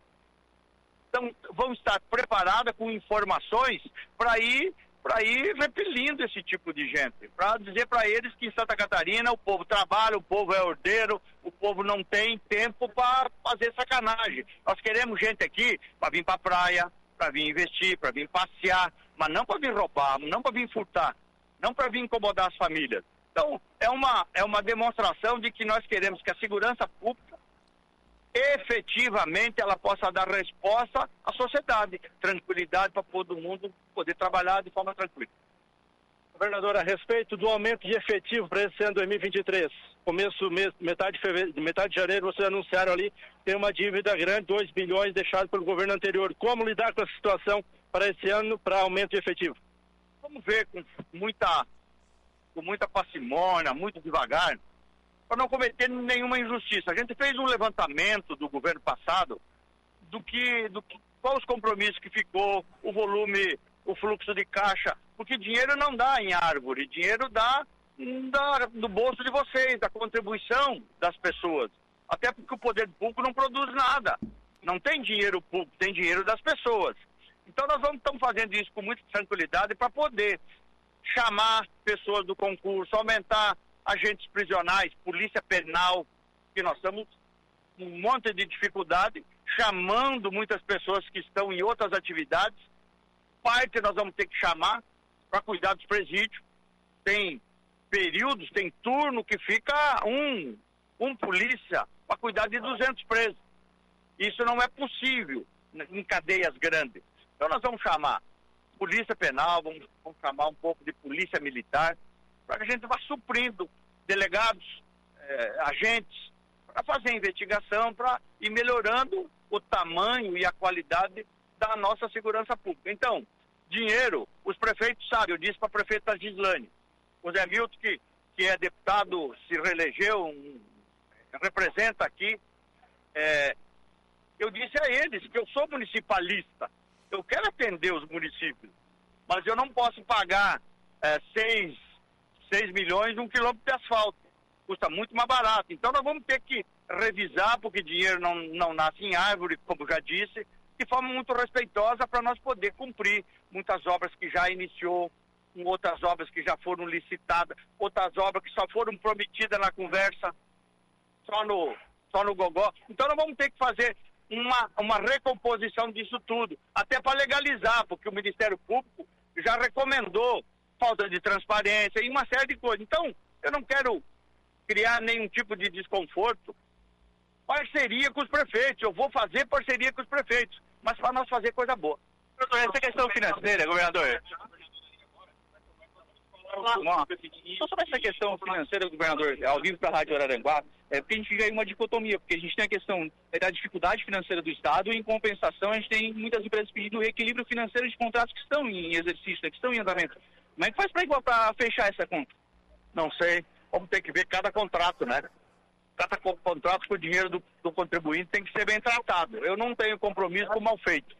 então, vão estar preparadas com informações para ir para ir repelindo esse tipo de gente, para dizer para eles que em Santa Catarina o povo trabalha, o povo é ordeiro, o povo não tem tempo para fazer sacanagem. Nós queremos gente aqui para vir para a praia, para vir investir, para vir passear, mas não para vir roubar, não para vir furtar, não para vir incomodar as famílias. Então, é uma, é uma demonstração de que nós queremos que a segurança pública efetivamente ela possa dar resposta à sociedade, tranquilidade para todo mundo poder trabalhar de forma tranquila. Governador, a respeito do aumento de efetivo para esse ano 2023, começo, metade de, fevereiro, metade de janeiro, vocês anunciaram ali, tem uma dívida grande, 2 bilhões deixado pelo governo anterior. Como lidar com essa situação para esse ano, para aumento de efetivo? Vamos ver com muita, com muita parcimônia, muito devagar, para não cometer nenhuma injustiça. A gente fez um levantamento do governo passado do que, do que quais os compromissos que ficou, o volume, o fluxo de caixa, porque dinheiro não dá em árvore, dinheiro dá do bolso de vocês, da contribuição das pessoas. Até porque o poder público não produz nada. Não tem dinheiro público, tem dinheiro das pessoas. Então nós vamos estamos fazendo isso com muita tranquilidade para poder chamar pessoas do concurso, aumentar agentes prisionais, polícia penal, que nós estamos com um monte de dificuldade, chamando muitas pessoas que estão em outras atividades. Parte nós vamos ter que chamar para cuidar dos presídios. Tem períodos, tem turno que fica um, um polícia para cuidar de 200 presos. Isso não é possível em cadeias grandes. Então nós vamos chamar polícia penal, vamos, vamos chamar um pouco de polícia militar, para que a gente vá suprindo delegados, eh, agentes, para fazer investigação, para ir melhorando o tamanho e a qualidade da nossa segurança pública. Então, dinheiro, os prefeitos sabem, eu disse para a prefeita Gislane, o Zé Milton, que, que é deputado, se reelegeu, um, representa aqui, é, eu disse a eles que eu sou municipalista, eu quero atender os municípios, mas eu não posso pagar é, seis 6 milhões um quilômetro de asfalto. Custa muito mais barato. Então nós vamos ter que revisar, porque dinheiro não, não nasce em árvore, como já disse, de forma muito respeitosa para nós poder cumprir muitas obras que já iniciou, outras obras que já foram licitadas, outras obras que só foram prometidas na conversa, só no, só no gogó. Então nós vamos ter que fazer uma, uma recomposição disso tudo, até para legalizar, porque o Ministério Público já recomendou falta de transparência e uma série de coisas. Então, eu não quero criar nenhum tipo de desconforto. Parceria com os prefeitos, eu vou fazer parceria com os prefeitos, mas para nós fazer coisa boa. Essa questão financeira, governador. Só sobre essa questão financeira, governador, ao vivo para a Rádio Araranguá, é porque a gente vive aí uma dicotomia, porque a gente tem a questão da dificuldade financeira do Estado e, em compensação, a gente tem muitas empresas pedindo equilíbrio financeiro de contratos que estão em exercício, que estão em andamento. Como é que faz para fechar essa conta? não sei. Vamos ter que ver cada contrato, né? Cada contrato com o dinheiro do, do contribuinte tem que ser bem tratado. Eu não tenho compromisso com o mal feito.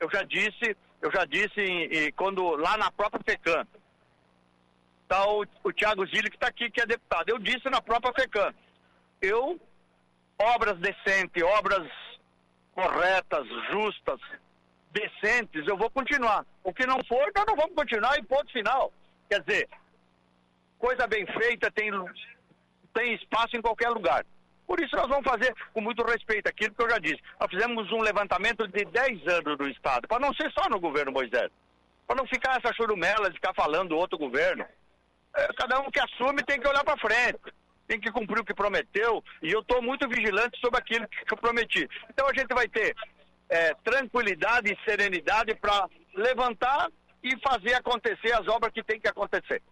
Eu já disse, eu já disse em, em, quando lá na própria FECAM, está o, o Tiago Zilli que está aqui, que é deputado. Eu disse na própria FECAM, eu, obras decentes, obras corretas, justas, decentes, eu vou continuar. O que não for, nós não vamos continuar e ponto final. Quer dizer, coisa bem feita tem, tem espaço em qualquer lugar. Por isso nós vamos fazer com muito respeito aquilo que eu já disse. Nós fizemos um levantamento de 10 anos do Estado, para não ser só no governo Moisés. Para não ficar essa churumela de ficar falando do outro governo. É, cada um que assume tem que olhar para frente. Tem que cumprir o que prometeu. E eu estou muito vigilante sobre aquilo que eu prometi. Então a gente vai ter é, tranquilidade e serenidade para levantar e fazer acontecer as obras que tem que acontecer.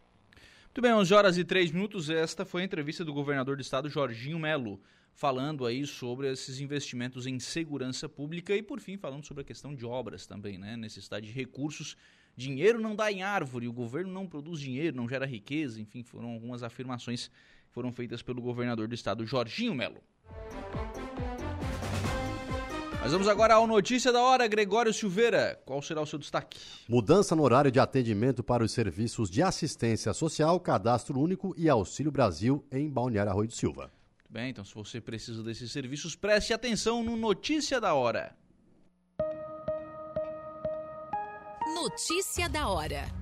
Muito bem, 11 horas e 3 minutos. Esta foi a entrevista do governador do estado, Jorginho Melo, falando aí sobre esses investimentos em segurança pública e, por fim, falando sobre a questão de obras também, né? Necessidade de recursos. Dinheiro não dá em árvore, o governo não produz dinheiro, não gera riqueza, enfim, foram algumas afirmações que foram feitas pelo governador do estado, Jorginho Melo. Mas vamos agora ao Notícia da Hora, Gregório Silveira. Qual será o seu destaque? Mudança no horário de atendimento para os serviços de assistência social, cadastro único e Auxílio Brasil em Balneário Arroio do Silva. Muito bem, então se você precisa desses serviços, preste atenção no Notícia da Hora. Notícia da Hora.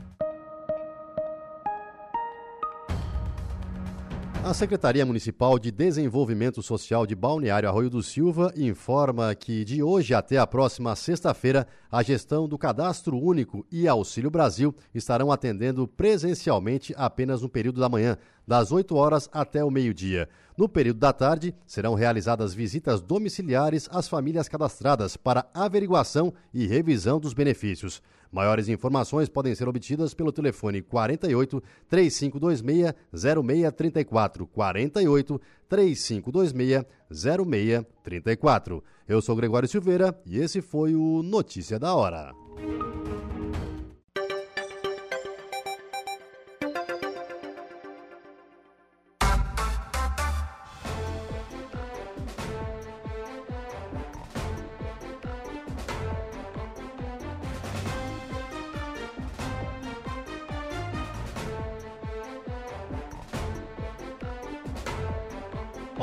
A Secretaria Municipal de Desenvolvimento Social de Balneário Arroio do Silva informa que de hoje até a próxima sexta-feira, a gestão do Cadastro Único e Auxílio Brasil estarão atendendo presencialmente apenas no período da manhã, das 8 horas até o meio-dia. No período da tarde, serão realizadas visitas domiciliares às famílias cadastradas para averiguação e revisão dos benefícios. Maiores informações podem ser obtidas pelo telefone 48 3526 0634 48 3526 0634. Eu sou Gregório Silveira e esse foi o Notícia da Hora.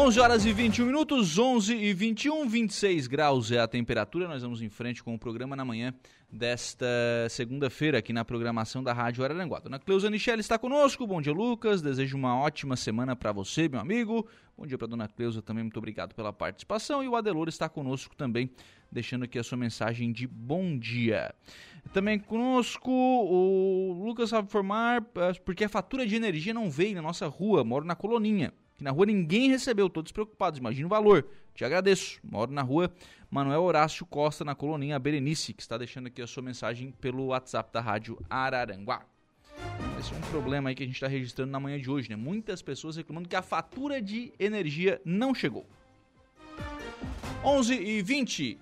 11 horas e 21 minutos, 11 e 21, 26 graus é a temperatura. Nós vamos em frente com o programa na manhã desta segunda-feira aqui na programação da Rádio Araranguá. Dona Cleusa Michele está conosco. Bom dia, Lucas. Desejo uma ótima semana para você, meu amigo. Bom dia para Dona Cleusa também. Muito obrigado pela participação. E o Adelor está conosco também, deixando aqui a sua mensagem de bom dia. Também conosco o Lucas sabe formar eh, porque a fatura de energia não veio na nossa rua. Moro na Coloninha que na rua ninguém recebeu, todos preocupados, imagina o valor. Te agradeço. Moro na rua Manuel Horácio Costa, na Coloninha Berenice, que está deixando aqui a sua mensagem pelo WhatsApp da Rádio Araranguá. Esse é um problema aí que a gente está registrando na manhã de hoje, né? Muitas pessoas reclamando que a fatura de energia não chegou. 11 e 20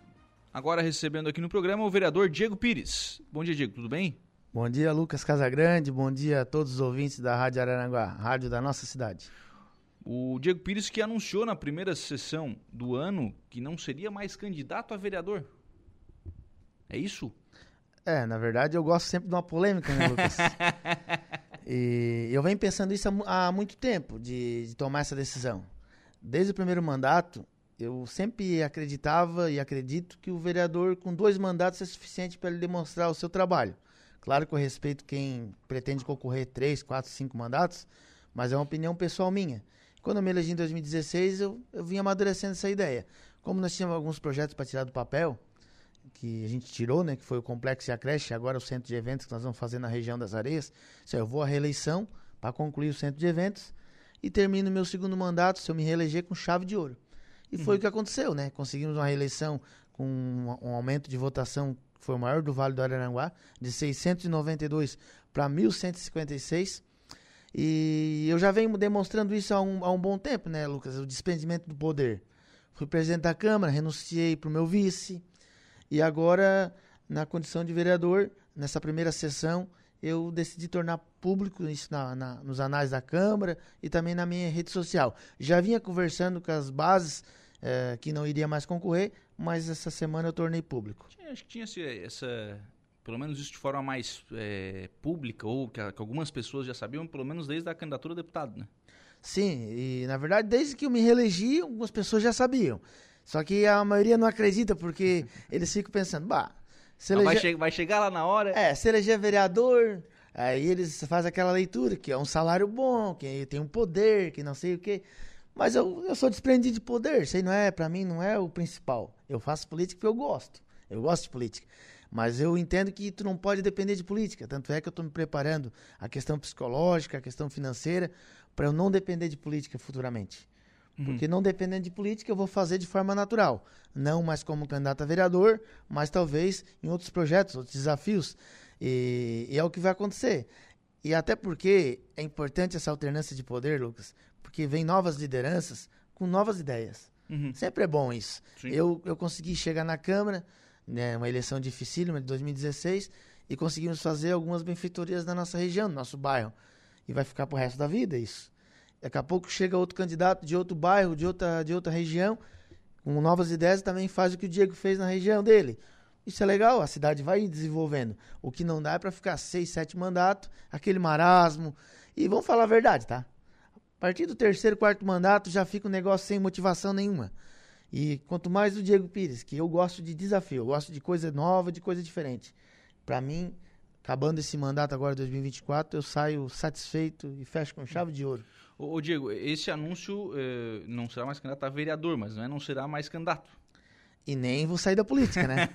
Agora recebendo aqui no programa o vereador Diego Pires. Bom dia, Diego, tudo bem? Bom dia, Lucas Casagrande. Bom dia a todos os ouvintes da Rádio Araranguá, rádio da nossa cidade. O Diego Pires que anunciou na primeira sessão do ano que não seria mais candidato a vereador. É isso? É, na verdade eu gosto sempre de uma polêmica, né, Lucas? e eu venho pensando isso há, muito tempo, de, de tomar essa decisão. Desde o primeiro mandato, eu sempre acreditava e acredito que o vereador com dois mandatos é suficiente para ele demonstrar o seu trabalho. Claro que eu respeito quem pretende concorrer três, quatro, cinco mandatos, mas é uma opinião pessoal minha. Quando eu me elegi em 2016, eu, eu vim amadurecendo essa ideia. Como nós tínhamos alguns projetos para tirar do papel, que a gente tirou, né, que foi o Complexo e a Creche, agora o centro de eventos que nós vamos fazer na região das Areias. Se eu vou à reeleição para concluir o centro de eventos e termino meu segundo mandato, se eu me reeleger, com chave de ouro. E foi uhum. o que aconteceu, né? Conseguimos uma reeleição com um, um aumento de votação que foi o maior do Vale do Araranguá, de 692 para 1.156. E eu já venho demonstrando isso há um, há um bom tempo, né, Lucas? O desprendimento do poder. Fui presidente da Câmara, renunciei para o meu vice. E agora, na condição de vereador, nessa primeira sessão, eu decidi tornar público isso na, na, nos anais da Câmara e também na minha rede social. Já vinha conversando com as bases é, que não iria mais concorrer, mas essa semana eu tornei público. Acho que tinha essa, pelo menos isso de forma mais é, pública, ou que, que, algumas pessoas já sabiam, pelo menos desde a candidatura a deputado, né? Sim, e na verdade, desde que eu me reelegi, algumas pessoas já sabiam. Só que a maioria não acredita, porque eles ficam pensando, bah, se eleger... vai, che vai, chegar lá na hora. É, se eleger vereador, aí eles fazem aquela leitura que é um salário bom, que tem um poder, que não sei o quê. Mas eu, eu sou desprendido de poder, isso aí não é, para mim, não é o principal. Eu faço política porque eu gosto. Eu gosto de política. Mas eu entendo que tu não pode depender de política. Tanto é que eu estou me preparando a questão psicológica, a questão financeira, para eu não depender de política futuramente. Uhum. Porque não dependendo de política, eu vou fazer de forma natural. Não mais como candidato a vereador, mas talvez em outros projetos, outros desafios. E, e é o que vai acontecer. E até porque é importante essa alternância de poder, Lucas, porque vem novas lideranças com novas ideias. Uhum. Sempre é bom isso. Eu, eu consegui chegar na Câmara, né, uma eleição dificílima de 2016, e conseguimos fazer algumas benfeitorias na nossa região, no nosso bairro. E vai ficar pro resto da vida isso. Daqui a pouco chega outro candidato de outro bairro, de outra, de outra região, com novas ideias também faz o que o Diego fez na região dele. Isso é legal, a cidade vai desenvolvendo. O que não dá é para ficar seis, sete mandatos, aquele marasmo. E vamos falar a verdade, tá? A partir do terceiro, quarto mandato já fica um negócio sem motivação nenhuma. E quanto mais o Diego Pires, que eu gosto de desafio, eu gosto de coisa nova, de coisa diferente. Para mim, acabando esse mandato agora 2024, eu saio satisfeito e fecho com chave de ouro. Ô, Diego, esse anúncio eh, não será mais candidato a vereador, mas não, é, não será mais candidato. E nem vou sair da política, né?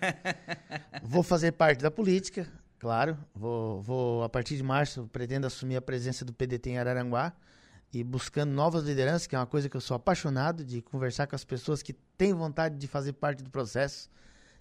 vou fazer parte da política, claro. Vou, vou, a partir de março, pretendo assumir a presença do PDT em Araranguá e buscando novas lideranças, que é uma coisa que eu sou apaixonado de conversar com as pessoas que têm vontade de fazer parte do processo,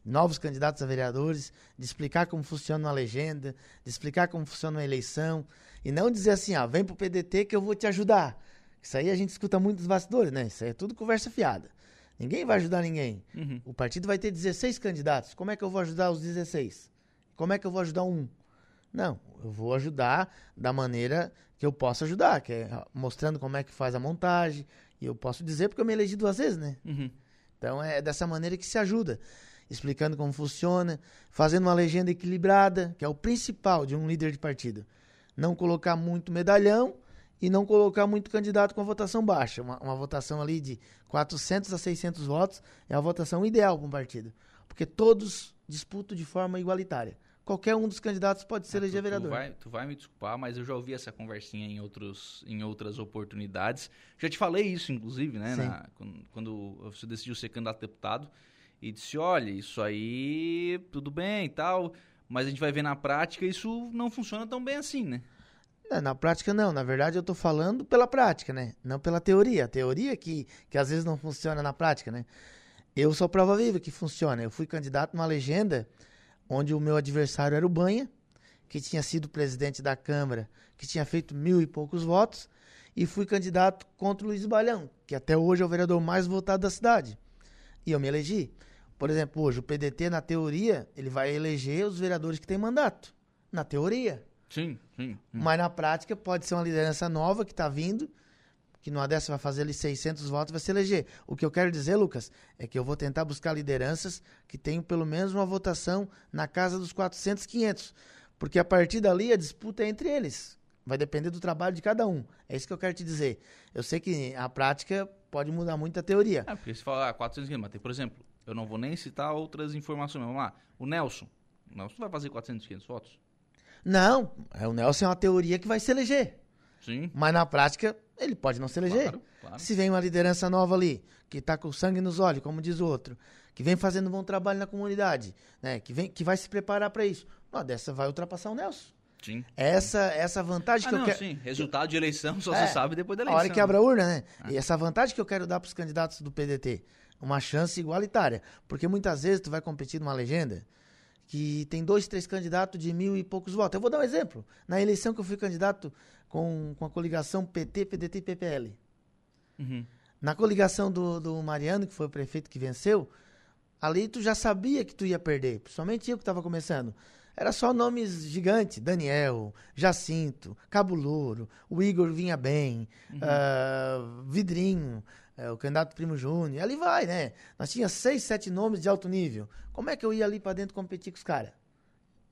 novos candidatos a vereadores, de explicar como funciona uma legenda, de explicar como funciona uma eleição, e não dizer assim, ah, vem pro PDT que eu vou te ajudar. Isso aí a gente escuta muito dos bastidores, né? Isso aí é tudo conversa fiada. Ninguém vai ajudar ninguém. Uhum. O partido vai ter 16 candidatos. Como é que eu vou ajudar os 16? Como é que eu vou ajudar um? Não, eu vou ajudar da maneira que eu posso ajudar, que é mostrando como é que faz a montagem. E eu posso dizer porque eu me elegi duas vezes, né? Uhum. Então é dessa maneira que se ajuda. Explicando como funciona, fazendo uma legenda equilibrada, que é o principal de um líder de partido. Não colocar muito medalhão e não colocar muito candidato com a votação baixa. Uma, uma votação ali de 400 a 600 votos é a votação ideal para um partido. Porque todos disputam de forma igualitária qualquer um dos candidatos pode ser ah, eleger vereador. Tu vai, tu vai me desculpar, mas eu já ouvi essa conversinha em, outros, em outras oportunidades. Já te falei isso, inclusive, né? Na, quando, quando você decidiu ser candidato a deputado. E disse, olha, isso aí, tudo bem e tal, mas a gente vai ver na prática, isso não funciona tão bem assim, né? Não, na prática não, na verdade eu estou falando pela prática, né? Não pela teoria. A teoria que, que às vezes não funciona na prática, né? Eu sou prova viva que funciona. Eu fui candidato numa legenda onde o meu adversário era o Banha, que tinha sido presidente da Câmara, que tinha feito mil e poucos votos, e fui candidato contra o Luiz Balhão, que até hoje é o vereador mais votado da cidade. E eu me elegi. Por exemplo, hoje o PDT, na teoria, ele vai eleger os vereadores que têm mandato. Na teoria. Sim, sim. sim. Mas na prática pode ser uma liderança nova que está vindo que numa dessa vai fazer ali 600 votos vai se eleger. O que eu quero dizer, Lucas, é que eu vou tentar buscar lideranças que tenham pelo menos uma votação na casa dos 400, 500. Porque a partir dali a disputa é entre eles. Vai depender do trabalho de cada um. É isso que eu quero te dizer. Eu sei que a prática pode mudar muito a teoria. É, porque se falar ah, 400, 500, mas tem, por exemplo, eu não vou nem citar outras informações. Vamos lá. O Nelson. O Nelson vai fazer 400, 500 votos? Não. É, o Nelson é uma teoria que vai se eleger. Sim. Mas na prática, ele pode não se eleger. Claro, claro. Se vem uma liderança nova ali, que está com sangue nos olhos, como diz o outro, que vem fazendo um bom trabalho na comunidade, né? que, vem, que vai se preparar para isso, uma dessa vai ultrapassar o Nelson. Sim. Essa, essa vantagem ah, que não, eu quero. Sim, resultado de eleição só é, se sabe depois da eleição. A hora que abre a urna, né? Ah. E essa vantagem que eu quero dar para os candidatos do PDT, uma chance igualitária. Porque muitas vezes tu vai competir numa legenda que tem dois, três candidatos de mil e poucos votos. Eu vou dar um exemplo. Na eleição que eu fui candidato com, com a coligação PT, PDT e PPL. Uhum. Na coligação do, do Mariano, que foi o prefeito que venceu, ali tu já sabia que tu ia perder, principalmente eu que estava começando. era só nomes gigantes. Daniel, Jacinto, Cabo Louro, o Igor vinha bem, uhum. uh, Vidrinho, uh, o candidato Primo Júnior, ali vai, né? Nós tínhamos seis, sete nomes de alto nível. Como é que eu ia ali para dentro competir com os caras?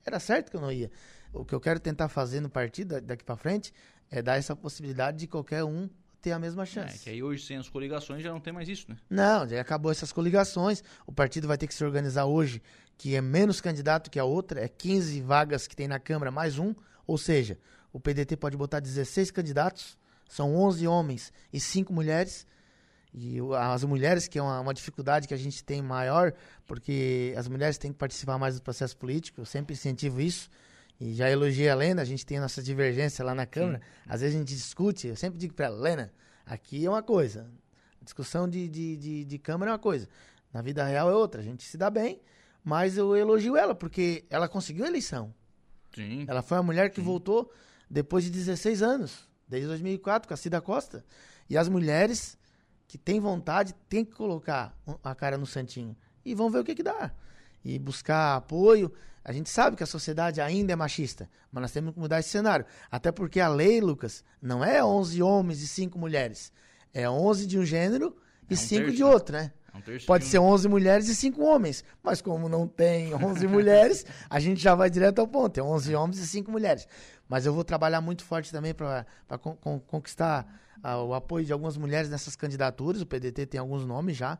Era certo que eu não ia. O que eu quero tentar fazer no partido daqui para frente é dar essa possibilidade de qualquer um ter a mesma chance. É, que aí hoje sem as coligações já não tem mais isso, né? Não, já acabou essas coligações. O partido vai ter que se organizar hoje, que é menos candidato que a outra, é 15 vagas que tem na Câmara mais um, ou seja, o PDT pode botar 16 candidatos, são 11 homens e 5 mulheres. E as mulheres, que é uma, uma, dificuldade que a gente tem maior, porque as mulheres têm que participar mais do processo político, eu sempre incentivo isso. E já elogiei a Lena, a gente tem a nossa divergência lá na Câmara. Sim. Às vezes a gente discute, eu sempre digo para ela, Lena, aqui é uma coisa, discussão de, de, de, de, Câmara é uma coisa, na vida real é outra. A gente se dá bem, mas eu elogio ela, porque ela conseguiu a eleição. Sim. Ela foi a mulher que Sim. voltou depois de 16 anos, desde 2004, com a Cida Costa. E as mulheres que têm vontade têm que colocar a cara no santinho. E vão ver o que, que dá. E buscar apoio. A gente sabe que a sociedade ainda é machista, mas nós temos que mudar esse cenário. Até porque a lei, Lucas, não é 11 homens e 5 mulheres. É 11 de um gênero e é um 5 de outro, né? É um Pode ser 11 mulheres e 5 homens. Mas como não tem 11 mulheres, a gente já vai direto ao ponto. É 11 homens e 5 mulheres. Mas eu vou trabalhar muito forte também para con con conquistar uh, o apoio de algumas mulheres nessas candidaturas. O PDT tem alguns nomes já.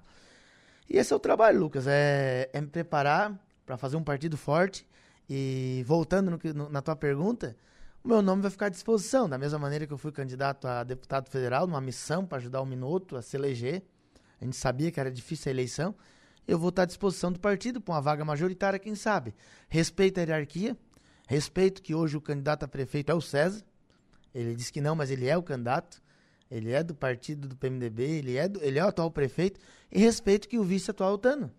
E esse é o trabalho, Lucas. É, é me preparar para fazer um partido forte. E voltando no, no, na tua pergunta, o meu nome vai ficar à disposição. Da mesma maneira que eu fui candidato a deputado federal, numa missão para ajudar o Minuto a se eleger. A gente sabia que era difícil a eleição. Eu vou estar à disposição do partido para uma vaga majoritária, quem sabe. Respeito a hierarquia. Respeito que hoje o candidato a prefeito é o César. Ele disse que não, mas ele é o candidato. Ele é do partido do PMDB, ele é, do, ele é o atual prefeito. E respeito que o vice atual é o Tano.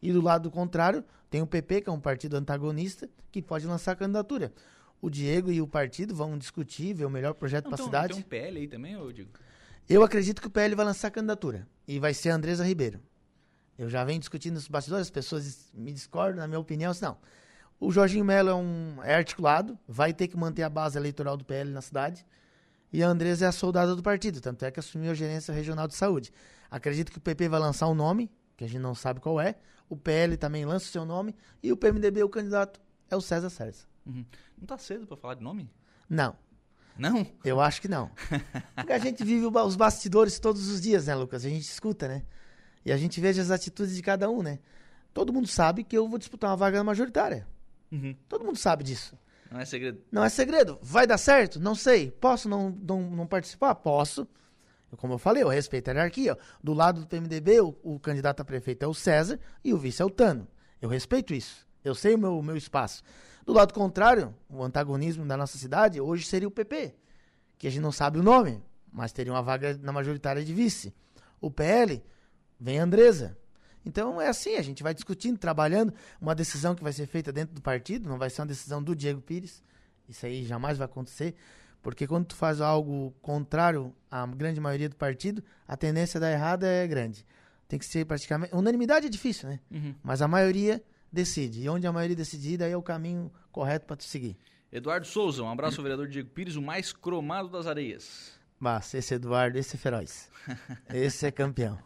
E do lado contrário, tem o PP, que é um partido antagonista, que pode lançar candidatura. O Diego e o partido vão discutir, ver o melhor projeto para a cidade. Tem um PL aí também, ô Diego? Eu acredito que o PL vai lançar candidatura. E vai ser a Andresa Ribeiro. Eu já venho discutindo nos bastidores, as pessoas me discordam, na minha opinião, não. O Jorginho Melo é, um, é articulado, vai ter que manter a base eleitoral do PL na cidade. E a Andresa é a soldada do partido, tanto é que assumiu a gerência regional de saúde. Acredito que o PP vai lançar um nome, que a gente não sabe qual é. O PL também lança o seu nome. E o PMDB, o candidato, é o César César. Uhum. Não tá cedo para falar de nome? Não. Não? Eu acho que não. Porque a gente vive os bastidores todos os dias, né, Lucas? A gente escuta, né? E a gente veja as atitudes de cada um, né? Todo mundo sabe que eu vou disputar uma vaga majoritária. Uhum. Todo mundo sabe disso. Não é segredo. Não é segredo. Vai dar certo? Não sei. Posso não, não, não participar? Posso. Como eu falei, eu respeito a hierarquia. Do lado do PMDB, o, o, candidato a prefeito é o César e o vice é o Tano. Eu respeito isso. Eu sei o meu, o meu espaço. Do lado contrário, o antagonismo da nossa cidade hoje seria o PP, que a gente não sabe o nome, mas teria uma vaga na majoritária de vice. O PL vem a Andresa. Então é assim, a gente vai discutindo, trabalhando, uma decisão que vai ser feita dentro do partido, não vai ser uma decisão do Diego Pires. Isso aí jamais vai acontecer. Porque quando tu faz algo contrário à grande maioria do partido, a tendência da errada é grande. Tem que ser praticamente. Unanimidade é difícil, né? Uhum. Mas a maioria decide. E onde a maioria decidir, daí é o caminho correto para tu seguir. Eduardo Souza, um abraço ao vereador Diego Pires, o mais cromado das areias. Mas esse Eduardo, esse é feroz. esse é campeão.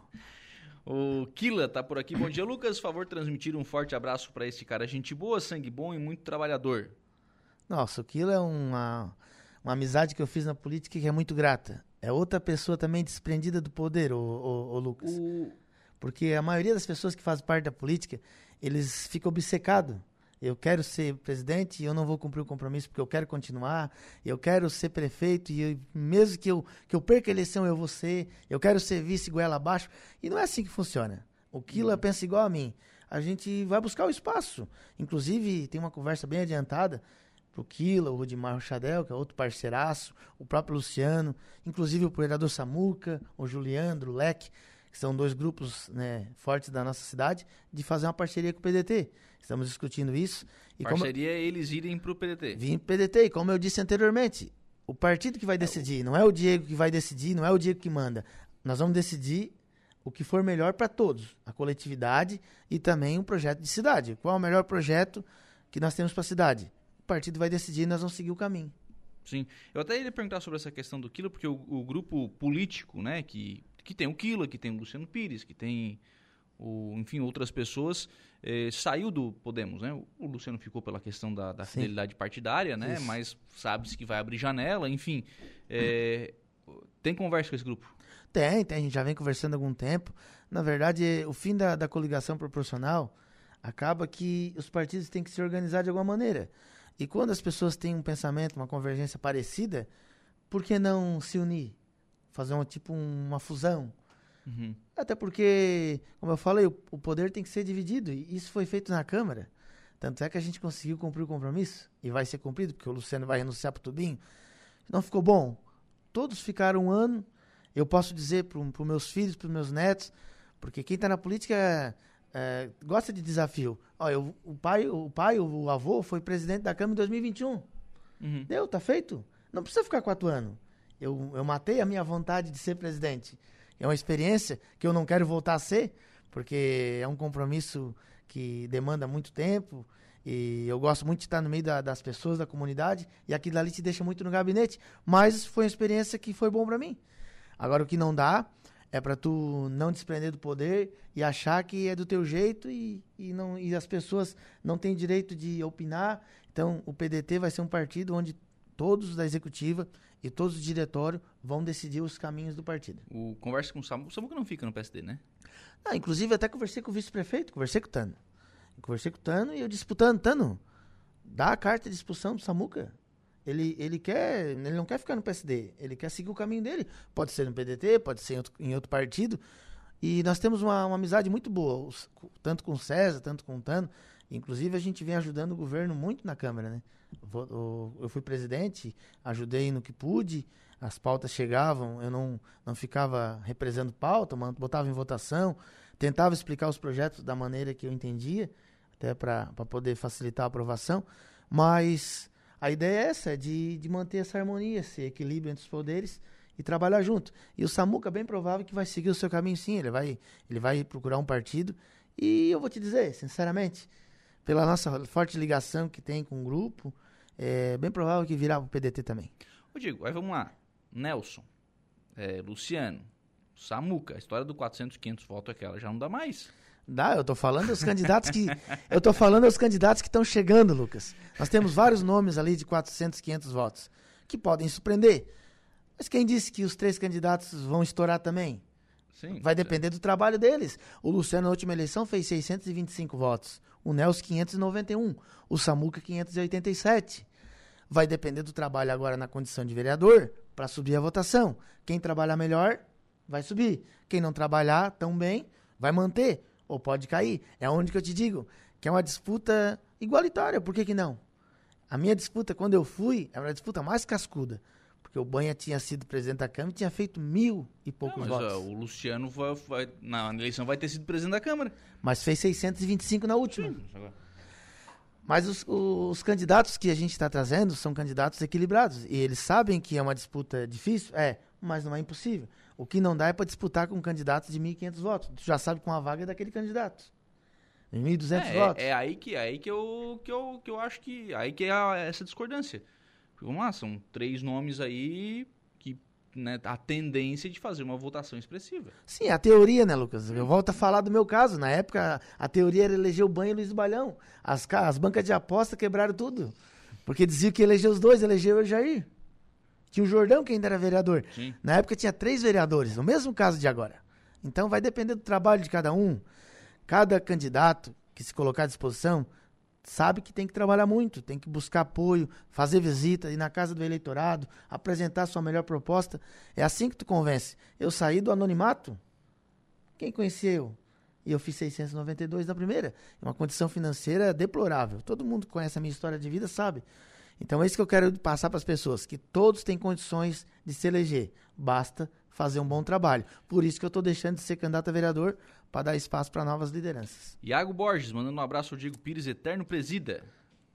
O Kila tá por aqui. Bom dia, Lucas. Favor transmitir um forte abraço para esse cara. Gente boa, sangue bom e muito trabalhador. Nossa, o Kila é uma uma amizade que eu fiz na política que é muito grata. É outra pessoa também desprendida do poder, o, o, o Lucas. O... Porque a maioria das pessoas que fazem parte da política, eles ficam obcecados. Eu quero ser presidente e eu não vou cumprir o compromisso porque eu quero continuar. Eu quero ser prefeito e eu, mesmo que eu, que eu perca a eleição, eu vou ser. Eu quero ser vice goela abaixo. E não é assim que funciona. O Kila uhum. pensa igual a mim. A gente vai buscar o espaço. Inclusive, tem uma conversa bem adiantada pro Kila, o Rudimar Rochadel, que é outro parceiraço, o próprio Luciano, inclusive o vereador Samuca, o Juliandro, o Leque, que são dois grupos né, fortes da nossa cidade, de fazer uma parceria com o PDT. Estamos discutindo isso. E parceria como... é eles irem pro PDT. Vim pro PDT, e como eu disse anteriormente, o partido que vai é decidir, o... não é o Diego que vai decidir, não é o Diego que manda. Nós vamos decidir o que for melhor para todos, a coletividade e também o projeto de cidade. Qual é o melhor projeto que nós temos para a cidade. O partido vai decidir e nós vamos seguir o caminho. Sim. Eu até ia perguntar sobre essa questão do Quilo, porque o, o grupo político, né, que, que tem o Quilo, que tem o Luciano Pires, que tem, o, enfim, outras pessoas, eh, saiu do Podemos, né? O Luciano ficou pela questão da, da fidelidade partidária, né? Isso. Mas sabe-se que vai abrir janela, enfim. Eh, tem conversa com esse grupo? Tem, tem. A gente já vem conversando há algum tempo. Na verdade, o fim da, da coligação proporcional acaba que os partidos têm que se organizar de alguma maneira. E quando as pessoas têm um pensamento, uma convergência parecida, por que não se unir? Fazer uma, tipo uma fusão? Uhum. Até porque, como eu falei, o, o, poder tem que ser dividido. E isso foi feito na Câmara. Tanto é que a gente conseguiu cumprir o compromisso. E vai ser cumprido, porque o Luciano vai renunciar para o Tubinho. Não ficou bom. Todos ficaram um ano. Eu posso dizer para os meus filhos, para os meus netos, porque quem está na política é, gosta de desafio. Ó, eu, o pai, o pai, o avô foi presidente da Câmara em 2021. Uhum. Deu, tá feito. Não precisa ficar quatro anos. Eu, eu matei a minha vontade de ser presidente. É uma experiência que eu não quero voltar a ser, porque é um compromisso que demanda muito tempo. E eu gosto muito de estar no meio da, das pessoas, da comunidade, e aquilo ali te deixa muito no gabinete. Mas foi uma experiência que foi bom para mim. Agora, o que não dá é para tu não desprender do poder e achar que é do teu jeito e, e, não, e as pessoas não têm direito de opinar. Então, o PDT vai ser um partido onde todos da executiva e todos do diretório vão decidir os caminhos do partido. O conversa com o Samuca, o Samuca não fica no PSD, né? Ah, inclusive, até conversei com o vice-prefeito, conversei com o Tano. Conversei com o Tano e eu disputando, Tano, dá a carta de expulsão do Samuca. Ele, ele quer, ele não quer ficar no PSD, ele quer seguir o caminho dele. Pode ser no PDT, pode ser em outro, em outro partido. E nós temos uma, uma amizade muito boa, os, tanto com o César, tanto com o Tano. Inclusive, a gente vem ajudando o governo muito na Câmara, né? Eu fui presidente, ajudei no que pude, as pautas chegavam, eu não, não ficava represando pauta, botava em votação, tentava explicar os projetos da maneira que eu entendia, até para poder facilitar a aprovação, mas a ideia é essa, é de, de manter essa harmonia, esse equilíbrio entre os poderes e trabalhar junto. E o Samuca, bem provável que vai seguir o seu caminho sim, ele vai, ele vai procurar um partido. E eu vou te dizer, sinceramente, pela nossa forte ligação que tem com o grupo, é bem provável que virá o PDT também. Ô Diego, aí vamos lá. Nelson, é, Luciano, Samuca, a história do 400, 500 votos aquela já não dá mais. Dá, eu tô falando dos candidatos que. eu tô falando dos candidatos que estão chegando, Lucas. Nós temos vários nomes ali de 400, 500 votos que podem surpreender. Mas quem disse que os três candidatos vão estourar também? Sim, Vai depender do trabalho deles. O Luciano, na última eleição, fez 625 votos. O Nelson, 591. O Samuca, 587. Vai depender do trabalho agora na condição de vereador para subir a votação. Quem trabalhar melhor, vai subir. Quem não trabalhar tão bem, vai manter ou pode cair. É onde que eu te digo que é uma disputa igualitária, por que, que não? A minha disputa, quando eu fui, era a disputa mais cascuda. Porque o Banha tinha sido presidente da Câmara e tinha feito mil e poucos não, mas, votos. Ó, o Luciano vai, vai, na eleição vai ter sido presidente da Câmara. Mas fez 625 na última. Sim, mas os, os, candidatos que a gente está trazendo são candidatos equilibrados. E eles sabem que é uma disputa difícil? É, mas não é impossível. O que não dá é para disputar com candidatos de 1.500 votos. Tu já sabe com a vaga é daquele candidato. 1.200 é, votos. É, é, aí, que, é aí que, eu, que, eu, que eu acho que. Aí que é a, essa discordância. Vamos lá, são três nomes aí que né, a tendência de fazer uma votação expressiva. Sim, a teoria, né, Lucas? Eu volto a falar do meu caso. Na época, a teoria era eleger o Banho e o Luiz Balhão. As, as bancas de aposta quebraram tudo. Porque diziam que eleger os dois, elegeu o Jair. Tinha o Jordão, que ainda era vereador. Sim. Na época tinha três vereadores, no mesmo caso de agora. Então vai depender do trabalho de cada um. Cada candidato que se colocar à disposição sabe que tem que trabalhar muito, tem que buscar apoio, fazer visita, ir na casa do eleitorado, apresentar sua melhor proposta. É assim que tu convence. Eu saí do anonimato. Quem conhecia eu? E eu fiz 692 na primeira. Uma condição financeira deplorável. Todo mundo que conhece a minha história de vida sabe. Então é isso que eu quero passar para as pessoas, que todos têm condições de se eleger. Basta fazer um bom trabalho. Por isso que eu estou deixando de ser candidato a vereador para dar espaço para novas lideranças. Iago Borges, mandando um abraço ao Diego Pires, eterno presida.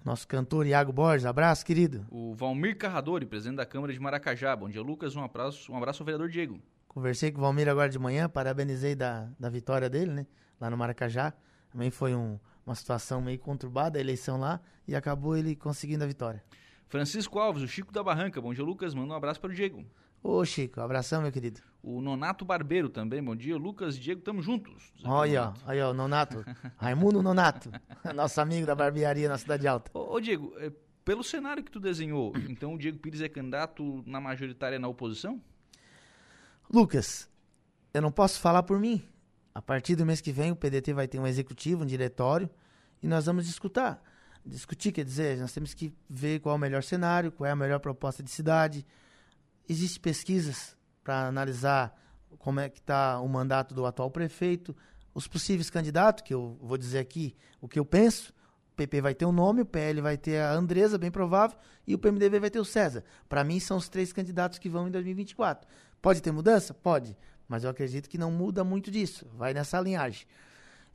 Nosso cantor Iago Borges, abraço, querido. O Valmir Carradori, presidente da Câmara de Maracajá. Bom dia, Lucas. Um abraço, um abraço ao vereador Diego. Conversei com o Valmir agora de manhã, parabenizei da, da vitória dele, né? Lá no Maracajá. Também foi um, uma situação meio conturbada, a eleição lá, e acabou ele conseguindo a vitória. Francisco Alves, o Chico da Barranca. Bom dia, Lucas. Manda um abraço para o Diego. Ô, Chico, abração, meu querido. O Nonato Barbeiro também. Bom dia, Lucas e Diego. Tamo juntos. Olha, ó, ó, o Nonato. Raimundo Nonato. Nosso amigo da barbearia na Cidade Alta. Ô, ô Diego, é, pelo cenário que tu desenhou, então o Diego Pires é candidato na majoritária na oposição? Lucas, eu não posso falar por mim. A partir do mês que vem, o PDT vai ter um executivo, um diretório, e nós vamos discutir. Discutir, quer dizer, nós temos que ver qual é o melhor cenário, qual é a melhor proposta de cidade. Existem pesquisas para analisar como é que está o mandato do atual prefeito, os possíveis candidatos, que eu vou dizer aqui o que eu penso. O PP vai ter um nome, o PL vai ter a Andresa, bem provável, e o PMDB vai ter o César. Para mim, são os três candidatos que vão em 2024. Pode ter mudança? Pode. Mas eu acredito que não muda muito disso. Vai nessa linhagem.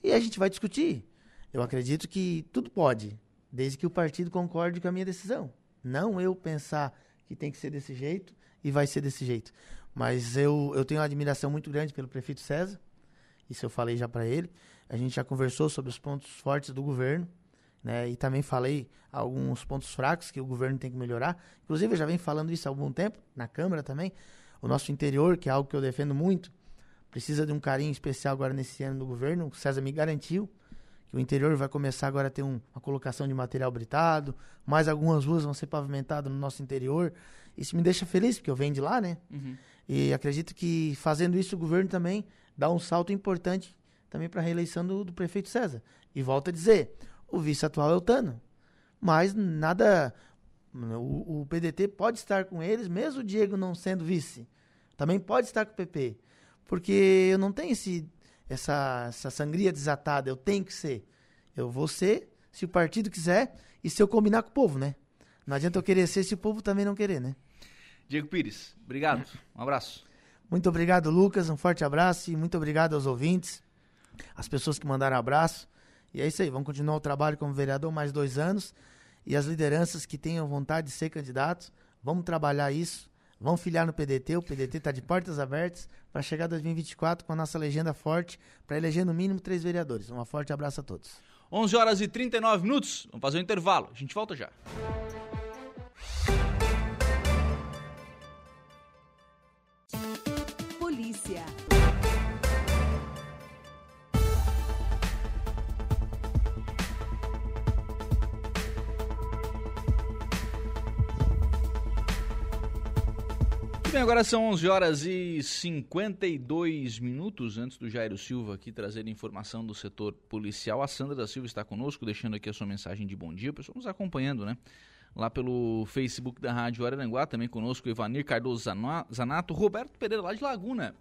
E a gente vai discutir. Eu acredito que tudo pode, desde que o partido concorde com a minha decisão. Não eu pensar que tem que ser desse jeito e vai ser desse jeito. Mas eu, eu tenho uma admiração muito grande pelo prefeito César. Isso eu falei já para ele. A gente já conversou sobre os pontos fortes do governo. Né? E também falei alguns pontos fracos que o governo tem que melhorar. Inclusive, eu já venho falando isso há algum tempo, na Câmara também. O nosso interior, que é algo que eu defendo muito, precisa de um carinho especial agora nesse ano do governo. O César me garantiu que o interior vai começar agora a ter um, uma colocação de material britado, mais algumas ruas vão ser pavimentadas no nosso interior. Isso me deixa feliz, porque eu venho de lá, né? Uhum. E acredito que fazendo isso o governo também dá um salto importante também para a reeleição do, do, prefeito César. E volto a dizer, o vice atual é o Tano. Mas nada. O, o, PDT pode estar com eles, mesmo o Diego não sendo vice. Também pode estar com o PP. Porque eu não tenho esse, essa, essa sangria desatada. Eu tenho que ser. Eu vou ser se o partido quiser e se eu combinar com o povo, né? Não adianta eu querer ser se o povo também não querer, né? Diego Pires, obrigado. Um abraço. Muito obrigado, Lucas. Um forte abraço e muito obrigado aos ouvintes, as pessoas que mandaram abraço. E é isso aí, vamos continuar o trabalho como vereador mais dois anos. E as lideranças que tenham vontade de ser candidatos, vamos trabalhar isso. Vamos filiar no PDT, o PDT está de portas abertas para chegar 2024 com a nossa legenda forte, para eleger no mínimo três vereadores. Um forte abraço a todos. 11 horas e 39 minutos, vamos fazer um intervalo. A gente volta já. Agora são 11 horas e 52 minutos antes do Jairo Silva aqui trazer informação do setor policial. A Sandra da Silva está conosco, deixando aqui a sua mensagem de bom dia. O pessoal nos acompanhando, né? Lá pelo Facebook da Rádio Araranguá, também conosco Ivanir Cardoso Zanato, Roberto Pereira lá de Laguna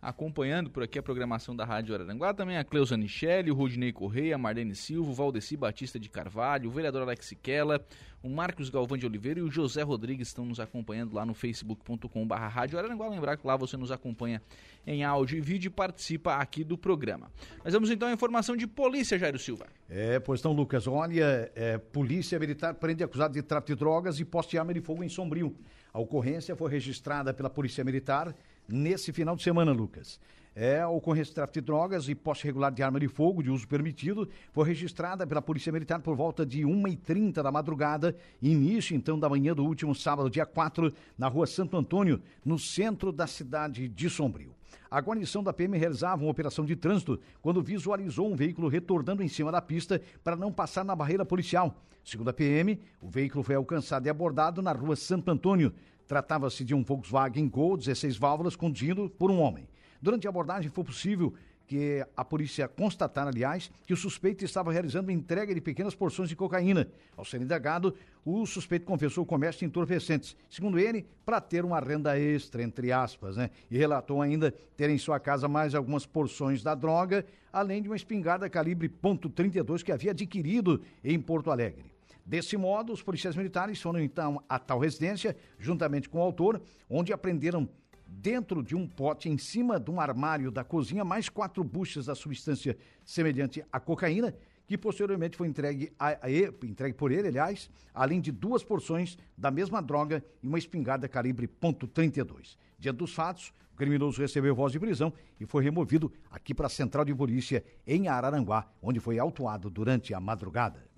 acompanhando por aqui a programação da Rádio Araranguá, também a Cleusa Nichelli, o Rudinei Correia, Marlene Silva, o Valdeci Batista de Carvalho, o vereador Alex Siquela, o Marcos Galvão de Oliveira e o José Rodrigues estão nos acompanhando lá no facebook.com.br Rádio Araranguá. Lembrar que lá você nos acompanha em áudio e vídeo e participa aqui do programa. Mas vamos então à informação de polícia, Jairo Silva. É, pois então, Lucas, olha, é, polícia militar prende acusado de tráfico de drogas e poste de arma de fogo em Sombrio. A ocorrência foi registrada pela Polícia Militar nesse final de semana, Lucas. É, ocorrência de tráfico de drogas e posse regular de arma de fogo de uso permitido foi registrada pela Polícia Militar por volta de 1h30 da madrugada, início então da manhã do último sábado, dia 4, na rua Santo Antônio, no centro da cidade de Sombrio. A guarnição da PM realizava uma operação de trânsito quando visualizou um veículo retornando em cima da pista para não passar na barreira policial. Segundo a PM, o veículo foi alcançado e abordado na rua Santo Antônio. Tratava-se de um Volkswagen Gol 16 válvulas conduzido por um homem. Durante a abordagem foi possível que a polícia constatar, aliás, que o suspeito estava realizando entrega de pequenas porções de cocaína. Ao ser indagado, o suspeito confessou o comércio de entorpecentes, segundo ele, para ter uma renda extra, entre aspas, né? E relatou ainda ter em sua casa mais algumas porções da droga, além de uma espingarda calibre .32 que havia adquirido em Porto Alegre. Desse modo, os policiais militares foram então a tal residência, juntamente com o autor, onde apreenderam dentro de um pote em cima de um armário da cozinha mais quatro buchas da substância semelhante à cocaína, que posteriormente foi entregue, a, a, entregue por ele, aliás, além de duas porções da mesma droga e uma espingarda calibre .32. Diante dos fatos, o criminoso recebeu voz de prisão e foi removido aqui para a central de polícia em Araranguá, onde foi autuado durante a madrugada.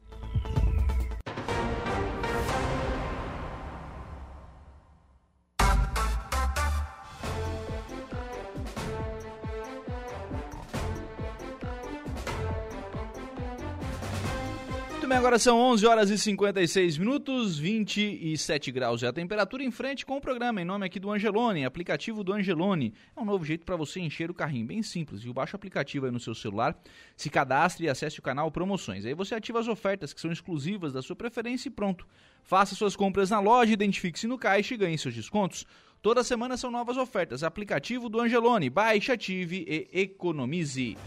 Agora são 11 horas e 56 minutos, 27 graus é a temperatura em frente com o programa, em nome aqui do Angelone, aplicativo do Angelone. É um novo jeito para você encher o carrinho, bem simples, viu? Baixa o aplicativo aí no seu celular, se cadastre e acesse o canal Promoções. Aí você ativa as ofertas que são exclusivas da sua preferência e pronto. Faça suas compras na loja, identifique-se no caixa e ganhe seus descontos. Toda semana são novas ofertas. Aplicativo do Angelone. Baixe, ative e economize.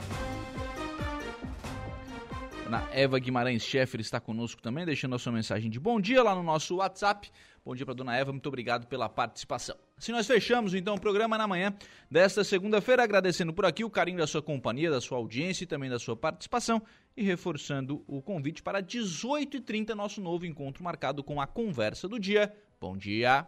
Ana Eva Guimarães Scheffer está conosco também, deixando a sua mensagem de bom dia lá no nosso WhatsApp. Bom dia para dona Eva, muito obrigado pela participação. Assim nós fechamos então o programa na manhã desta segunda-feira, agradecendo por aqui o carinho da sua companhia, da sua audiência e também da sua participação e reforçando o convite para 18h30, nosso novo encontro marcado com a conversa do dia. Bom dia!